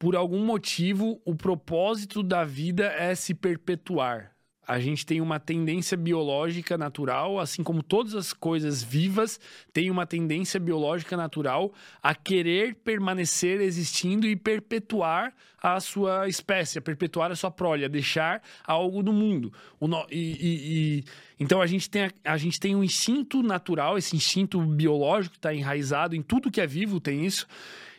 por algum motivo, o propósito da vida é se perpetuar. A gente tem uma tendência biológica natural, assim como todas as coisas vivas têm uma tendência biológica natural a querer permanecer existindo e perpetuar a sua espécie, a perpetuar a sua prole, a deixar algo no mundo. No... E, e, e... Então a gente, tem a... a, gente tem um instinto natural, esse instinto biológico está enraizado em tudo que é vivo, tem isso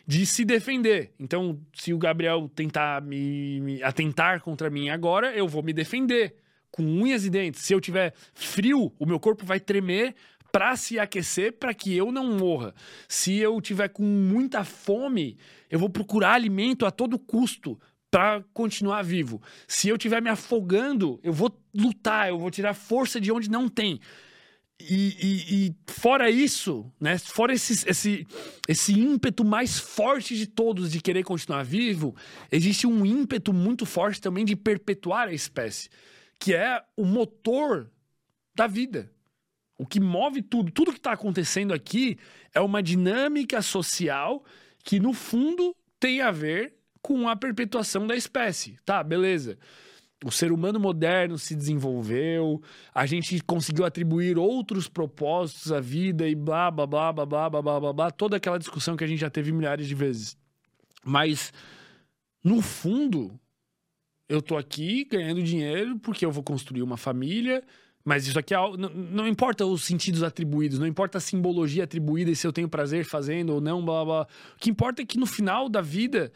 de se defender. Então, se o Gabriel tentar me, me, atentar contra mim agora, eu vou me defender com unhas e dentes. Se eu tiver frio, o meu corpo vai tremer para se aquecer para que eu não morra. Se eu tiver com muita fome, eu vou procurar alimento a todo custo para continuar vivo. Se eu estiver me afogando, eu vou lutar, eu vou tirar força de onde não tem. E, e, e, fora isso, né? Fora esse, esse, esse ímpeto mais forte de todos de querer continuar vivo, existe um ímpeto muito forte também de perpetuar a espécie que é o motor da vida. O que move tudo, tudo que está acontecendo aqui é uma dinâmica social que, no fundo, tem a ver com a perpetuação da espécie. Tá, beleza. O ser humano moderno se desenvolveu, a gente conseguiu atribuir outros propósitos à vida e blá, blá, blá, blá, blá, blá, blá, blá, blá, toda aquela discussão que a gente já teve milhares de vezes. Mas, no fundo, eu tô aqui ganhando dinheiro porque eu vou construir uma família, mas isso aqui é, não, não, importa os sentidos atribuídos, não importa a simbologia atribuída e se eu tenho prazer fazendo ou não, blá blá. O que importa é que no final da vida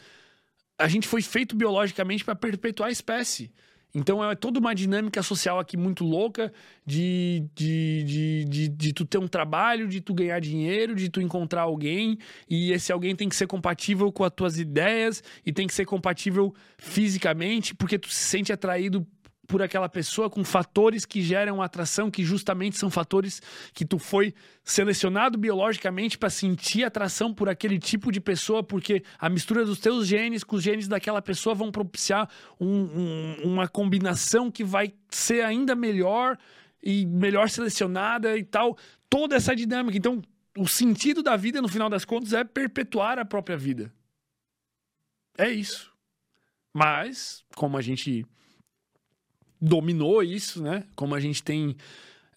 a gente foi feito biologicamente para perpetuar a espécie. Então é toda uma dinâmica social aqui muito louca de, de, de, de, de tu ter um trabalho, de tu ganhar dinheiro, de tu encontrar alguém, e esse alguém tem que ser compatível com as tuas ideias e tem que ser compatível fisicamente, porque tu se sente atraído por aquela pessoa com fatores que geram atração, que justamente são fatores que tu foi selecionado biologicamente para sentir atração por aquele tipo de pessoa, porque a mistura dos teus genes com os genes daquela pessoa vão propiciar um, um, uma combinação que vai ser ainda melhor e melhor selecionada e tal. Toda essa dinâmica. Então, o sentido da vida, no final das contas, é perpetuar a própria vida. É isso. Mas, como a gente dominou isso, né? Como a gente tem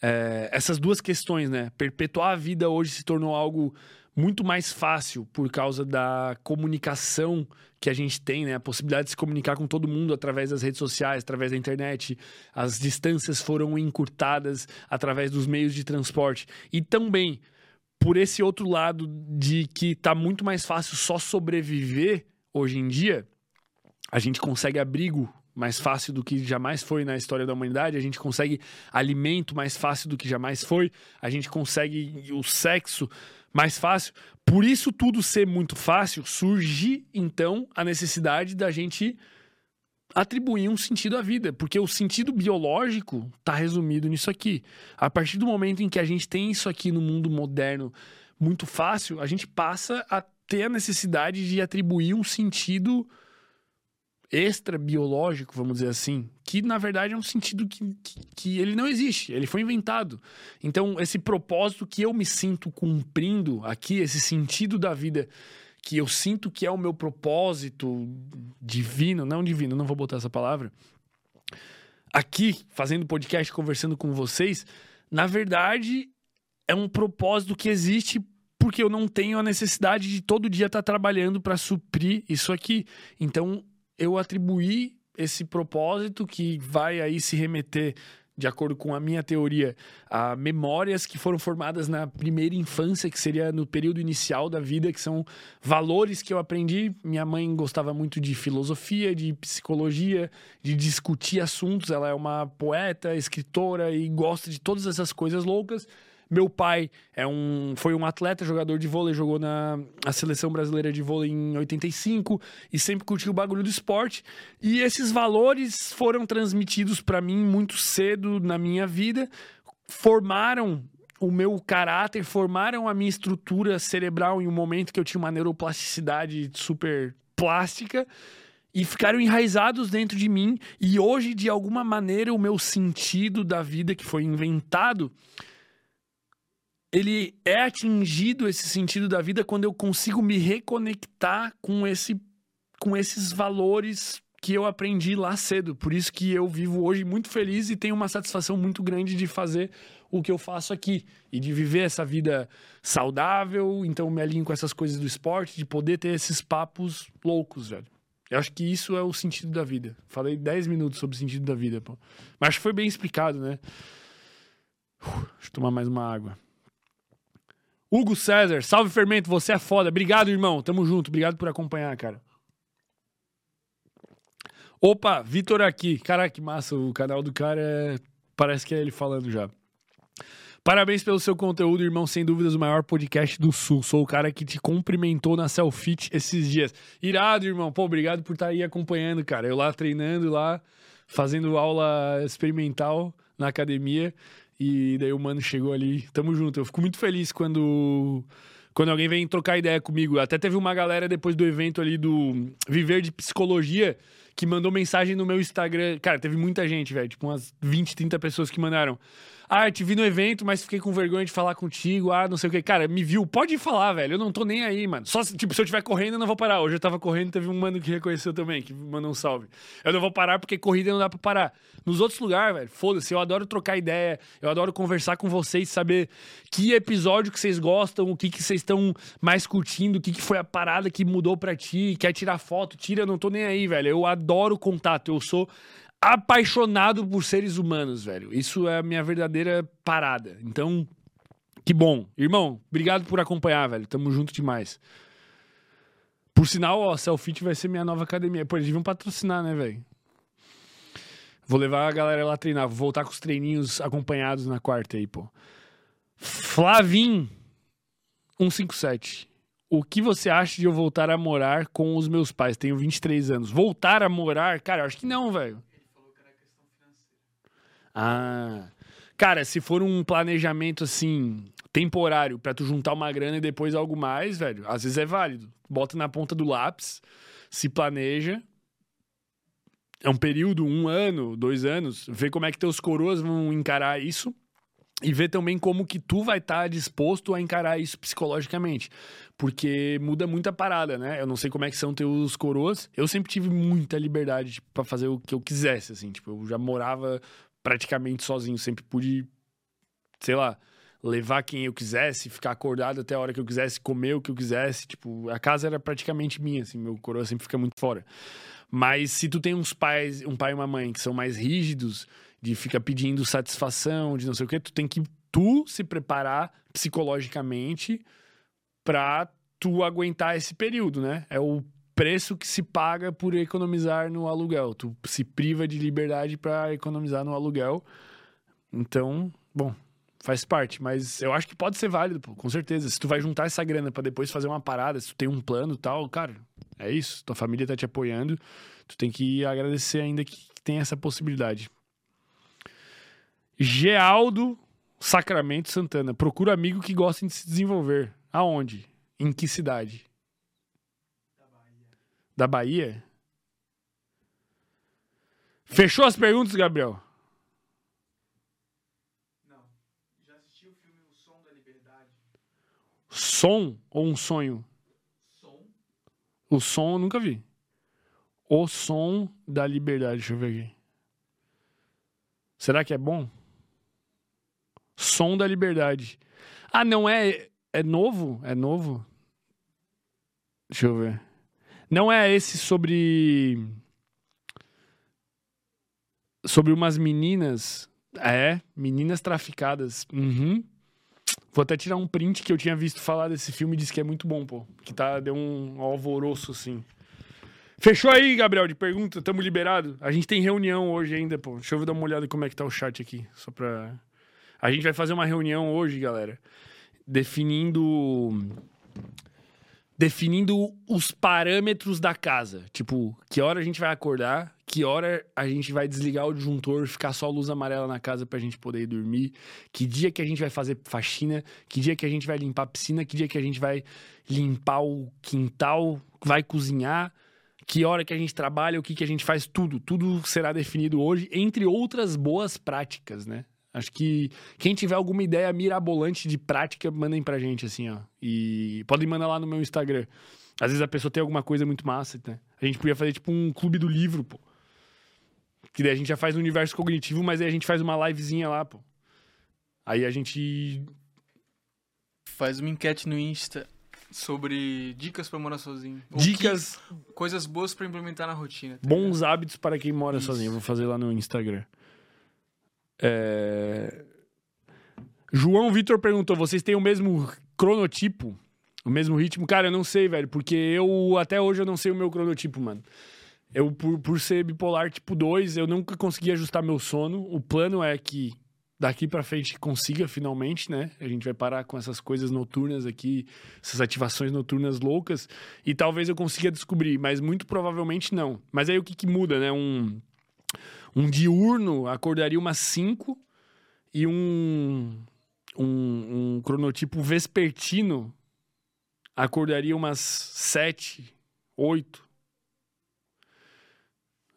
é, essas duas questões, né? Perpetuar a vida hoje se tornou algo muito mais fácil por causa da comunicação que a gente tem, né? A possibilidade de se comunicar com todo mundo através das redes sociais, através da internet. As distâncias foram encurtadas através dos meios de transporte. E também por esse outro lado de que tá muito mais fácil só sobreviver hoje em dia, a gente consegue abrigo mais fácil do que jamais foi na história da humanidade, a gente consegue alimento mais fácil do que jamais foi, a gente consegue o sexo mais fácil. Por isso tudo ser muito fácil, surge então a necessidade da gente atribuir um sentido à vida, porque o sentido biológico está resumido nisso aqui. A partir do momento em que a gente tem isso aqui no mundo moderno muito fácil, a gente passa a ter a necessidade de atribuir um sentido extra biológico, vamos dizer assim, que na verdade é um sentido que, que, que, ele não existe, ele foi inventado. Então, esse propósito que eu me sinto cumprindo aqui, esse sentido da vida que eu sinto que é o meu propósito divino, não divino, não vou botar essa palavra, aqui, fazendo podcast, conversando com vocês, na verdade é um propósito que existe porque eu não tenho a necessidade de todo dia estar trabalhando para suprir isso aqui. Então, eu atribuí esse propósito que vai aí se remeter de acordo com a minha teoria, a memórias que foram formadas na primeira infância, que seria no período inicial da vida, que são valores que eu aprendi. Minha mãe gostava muito de filosofia, de psicologia, de discutir assuntos. Ela é uma poeta, escritora e gosta de todas essas coisas loucas. Meu pai é um, foi um atleta, jogador de vôlei, jogou na seleção brasileira de vôlei em 85 e sempre curtiu o bagulho do esporte. E esses valores foram transmitidos para mim muito cedo na minha vida, formaram o meu caráter, formaram a minha estrutura cerebral em um momento que eu tinha uma neuroplasticidade super plástica e ficaram enraizados dentro de mim. E hoje, de alguma maneira, o meu sentido da vida que foi inventado ele é atingido esse sentido da vida quando eu consigo me reconectar com esse com esses valores que eu aprendi lá cedo. Por isso que eu vivo hoje muito feliz e tenho uma satisfação muito grande de fazer o que eu faço aqui e de viver essa vida saudável. Então me alinho com essas coisas do esporte, de poder ter esses papos loucos, velho. Eu acho que isso é o sentido da vida. Falei 10 minutos sobre o sentido da vida, pô. Mas acho que foi bem explicado, né? Uf, deixa eu tomar mais uma água. Hugo César, salve fermento, você é foda. Obrigado, irmão. Tamo junto. Obrigado por acompanhar, cara. Opa, Vitor aqui. Caraca, que massa. O canal do cara é... parece que é ele falando já. Parabéns pelo seu conteúdo, irmão. Sem dúvidas, o maior podcast do Sul. Sou o cara que te cumprimentou na Selfit esses dias. Irado, irmão. Pô, obrigado por estar tá aí acompanhando, cara. Eu lá treinando, lá, fazendo aula experimental na academia. E daí o mano chegou ali. Tamo junto. Eu fico muito feliz quando quando alguém vem trocar ideia comigo. Até teve uma galera depois do evento ali do Viver de Psicologia que mandou mensagem no meu Instagram. Cara, teve muita gente, velho. Tipo, umas 20, 30 pessoas que mandaram. Ah, te vi no evento, mas fiquei com vergonha de falar contigo. Ah, não sei o que. Cara, me viu. Pode falar, velho. Eu não tô nem aí, mano. Só, tipo, se eu estiver correndo, eu não vou parar. Hoje eu tava correndo, teve um mano que reconheceu também, que mandou um salve. Eu não vou parar porque corrida não dá pra parar. Nos outros lugares, velho, foda-se. Eu adoro trocar ideia. Eu adoro conversar com vocês, saber que episódio que vocês gostam, o que que vocês estão mais curtindo, o que que foi a parada que mudou pra ti. Quer tirar foto? Tira, eu não tô nem aí, velho. Eu adoro contato. Eu sou apaixonado por seres humanos, velho. Isso é a minha verdadeira parada. Então, que bom. Irmão, obrigado por acompanhar, velho. Tamo junto demais. Por sinal, ó, Selfit vai ser minha nova academia. Pô, eles deviam patrocinar, né, velho? Vou levar a galera lá treinar. Vou voltar com os treininhos acompanhados na quarta aí, pô. Flavim 157. O que você acha de eu voltar a morar com os meus pais? Tenho 23 anos. Voltar a morar? Cara, acho que não, velho. Ah. Cara, se for um planejamento assim, temporário, para tu juntar uma grana e depois algo mais, velho, às vezes é válido. Bota na ponta do lápis, se planeja. É um período, um ano, dois anos, vê como é que teus coroas vão encarar isso e ver também como que tu vai estar tá disposto a encarar isso psicologicamente. Porque muda muita parada, né? Eu não sei como é que são teus coroas. Eu sempre tive muita liberdade tipo, para fazer o que eu quisesse, assim. Tipo, eu já morava praticamente sozinho. Sempre pude, sei lá, levar quem eu quisesse, ficar acordado até a hora que eu quisesse, comer o que eu quisesse. Tipo, a casa era praticamente minha, assim, meu coroa sempre fica muito fora. Mas se tu tem uns pais, um pai e uma mãe que são mais rígidos, de ficar pedindo satisfação, de não sei o que, tu tem que tu se preparar psicologicamente pra tu aguentar esse período, né? É o preço que se paga por economizar no aluguel. Tu se priva de liberdade para economizar no aluguel. Então, bom, faz parte. Mas eu acho que pode ser válido, pô, com certeza. Se tu vai juntar essa grana para depois fazer uma parada, se tu tem um plano tal, cara, é isso. Tua família tá te apoiando. Tu tem que agradecer ainda que tem essa possibilidade. Gealdo Sacramento Santana. Procura amigo que gostem de se desenvolver. Aonde? Em que cidade? Da Bahia? Fechou as perguntas, Gabriel? Não. Já assistiu o filme O Som da Liberdade? Som ou um sonho? Som. O som eu nunca vi. O som da liberdade, deixa eu ver aqui. Será que é bom? Som da liberdade. Ah, não é. É novo? É novo? Deixa eu ver. Não é esse sobre. Sobre umas meninas. É, meninas traficadas. Uhum. Vou até tirar um print que eu tinha visto falar desse filme e disse que é muito bom, pô. Que tá, deu um alvoroço, assim. Fechou aí, Gabriel, de pergunta? Tamo liberado? A gente tem reunião hoje ainda, pô. Deixa eu dar uma olhada como é que tá o chat aqui. Só pra. A gente vai fazer uma reunião hoje, galera. Definindo definindo os parâmetros da casa. Tipo, que hora a gente vai acordar, que hora a gente vai desligar o disjuntor, ficar só luz amarela na casa pra gente poder ir dormir, que dia que a gente vai fazer faxina, que dia que a gente vai limpar a piscina, que dia que a gente vai limpar o quintal, vai cozinhar, que hora que a gente trabalha, o que que a gente faz, tudo. Tudo será definido hoje, entre outras boas práticas, né? Acho que quem tiver alguma ideia mirabolante de prática, mandem pra gente, assim, ó. E podem mandar lá no meu Instagram. Às vezes a pessoa tem alguma coisa muito massa, né? A gente podia fazer tipo um clube do livro, pô. Que daí a gente já faz no universo cognitivo, mas aí a gente faz uma livezinha lá, pô. Aí a gente. Faz uma enquete no Insta sobre dicas pra morar sozinho. Ou Dicas, que- coisas boas pra implementar na rotina. tá bons hábitos para quem mora Isso. sozinho. Eu vou fazer lá no Instagram. É... João Vitor perguntou: vocês têm o mesmo cronotipo? O mesmo ritmo? Cara, eu não sei, velho, porque eu até hoje eu não sei o meu cronotipo, mano. Eu, por, por ser bipolar tipo 2, eu nunca consegui ajustar meu sono. O plano é que daqui pra frente consiga finalmente, né? A gente vai parar com essas coisas noturnas aqui, essas ativações noturnas loucas, e talvez eu consiga descobrir, mas muito provavelmente não. Mas aí o que, que muda, né? Um, um diurno acordaria umas 5 e um, um, um cronotipo vespertino acordaria umas 7, 8.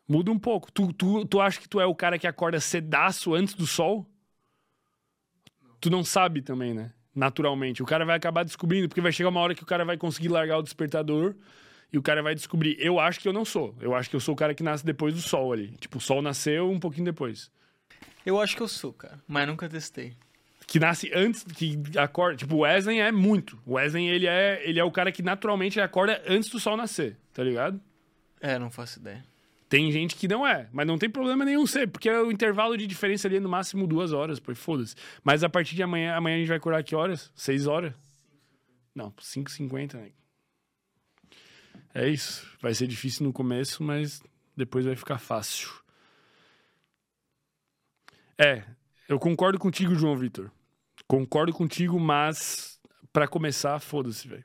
Muda um pouco. Tu, tu, tu acha que tu é o cara que acorda cedaço antes do sol? Tu não sabe também, né? Naturalmente. O cara vai acabar descobrindo, porque vai chegar uma hora que o cara vai conseguir largar o despertador e o cara vai descobrir. Eu acho que eu não sou. Eu acho que eu sou o cara que nasce depois do sol ali. Tipo, o sol nasceu um pouquinho depois. Eu acho que eu sou, cara. Mas nunca testei. Que nasce antes, que acorda. Tipo, o Wesley é muito. O Wesley, ele é, ele é o cara que naturalmente acorda antes do sol nascer, tá ligado? É, não faço ideia. Tem gente que não é, mas não tem problema nenhum ser, porque o intervalo de diferença ali é no máximo duas horas, pô, foda-se. Mas a partir de amanhã, amanhã a gente vai acordar que horas? Seis horas? Não, 5h50, né? É isso. Vai ser difícil no começo, mas depois vai ficar fácil. É, eu concordo contigo, João Vitor. Concordo contigo, mas pra começar, foda-se, velho.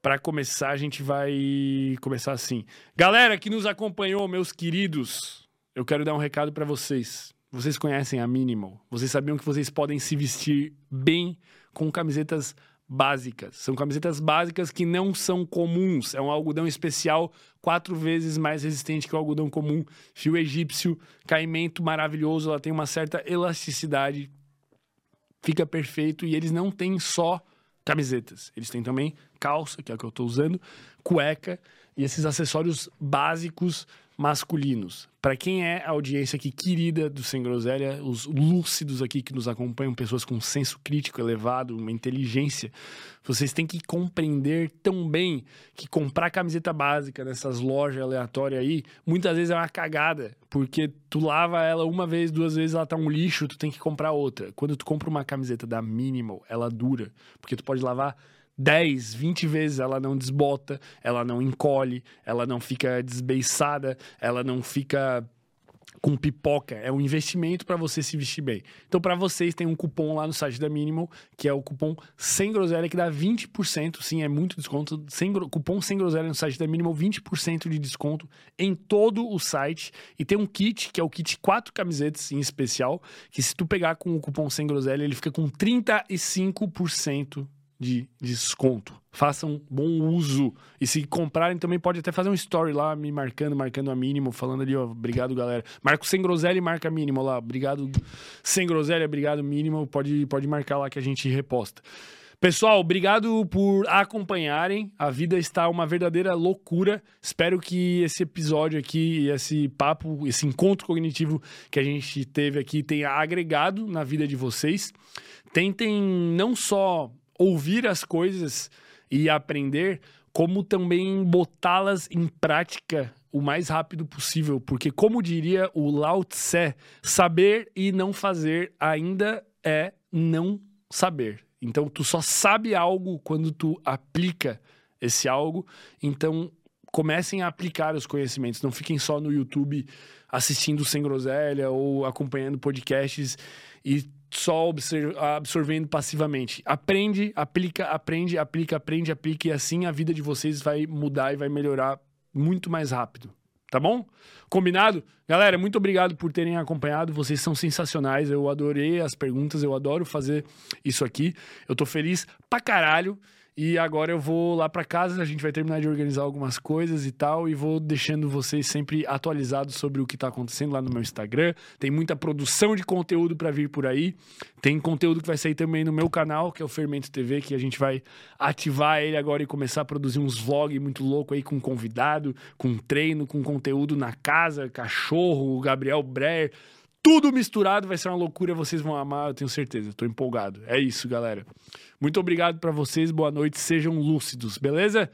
Pra começar, a gente vai começar assim. Galera que nos acompanhou, meus queridos, eu quero dar um recado pra vocês. Vocês conhecem a Minimal? Vocês sabiam que vocês podem se vestir bem com camisetas básicas. São camisetas básicas que não são comuns. É um algodão especial, quatro vezes mais resistente que o algodão comum. Fio egípcio, caimento maravilhoso. Ela tem uma certa elasticidade. Fica perfeito. E eles não têm só camisetas. Eles têm também calça, que é o que eu tô usando, cueca e esses acessórios básicos masculinos. Para quem é a audiência aqui querida do Sem Groselha, os lúcidos aqui que nos acompanham, pessoas com senso crítico elevado, uma inteligência, vocês têm que compreender tão bem que comprar camiseta básica nessas lojas aleatórias aí, muitas vezes é uma cagada, porque tu lava ela uma vez, duas vezes, ela tá um lixo, tu tem que comprar outra. Quando tu compra uma camiseta da Minimal, ela dura, porque tu pode lavar 10, 20 vezes ela não desbota, ela não encolhe, ela não fica desbeiçada, ela não fica com pipoca. É um investimento para você se vestir bem. Então, para vocês, tem um cupom lá no site da Minimal, que é o cupom Sem Groselha, que dá 20%. Sim, é muito desconto. Sem, cupom Sem Groselha no site da Minimal, 20% de desconto em todo o site. E tem um kit, que é o kit 4 camisetas em especial, que se tu pegar com o cupom Sem Groselha, ele fica com 35% de desconto. Façam bom uso. E se comprarem também pode até fazer um story lá, me marcando, marcando a mínimo, falando ali, ó, obrigado, galera. Marco sem groselha e marca mínimo lá. Obrigado, sem groselha, obrigado, mínimo. Pode, pode marcar lá que a gente reposta. Pessoal, obrigado por acompanharem. A vida está uma verdadeira loucura. Espero que esse episódio aqui, esse papo, esse encontro cognitivo que a gente teve aqui tenha agregado na vida de vocês. Tentem não só ouvir as coisas e aprender, como também botá-las em prática o mais rápido possível, porque como diria o Lao Tse, saber e não fazer ainda é não saber. Então tu só sabe algo quando tu aplica esse algo. Então comecem a aplicar os conhecimentos, não fiquem só no YouTube assistindo sem groselha ou acompanhando podcasts e só absorvendo passivamente. Aprende, aplica, aprende, aplica, aprende, aplica e assim a vida de vocês vai mudar e vai melhorar muito mais rápido. Tá bom? Combinado? Galera, muito obrigado por terem acompanhado. Vocês são sensacionais. Eu adorei as perguntas, eu adoro fazer isso aqui. Eu tô feliz pra caralho. E agora eu vou lá para casa, a gente vai terminar de organizar algumas coisas e tal, e vou deixando vocês sempre atualizados sobre o que tá acontecendo lá no meu Instagram. Tem muita produção de conteúdo para vir por aí. Tem conteúdo que vai sair também no meu canal, que é o Fermento TV, que a gente vai ativar ele agora e começar a produzir uns vlogs muito louco aí com convidado, com treino, com conteúdo na casa, cachorro, Gabriel Breyer tudo misturado, vai ser uma loucura, vocês vão amar, eu tenho certeza. Tô empolgado. É isso, galera. Muito obrigado para vocês, boa noite, sejam lúcidos, beleza?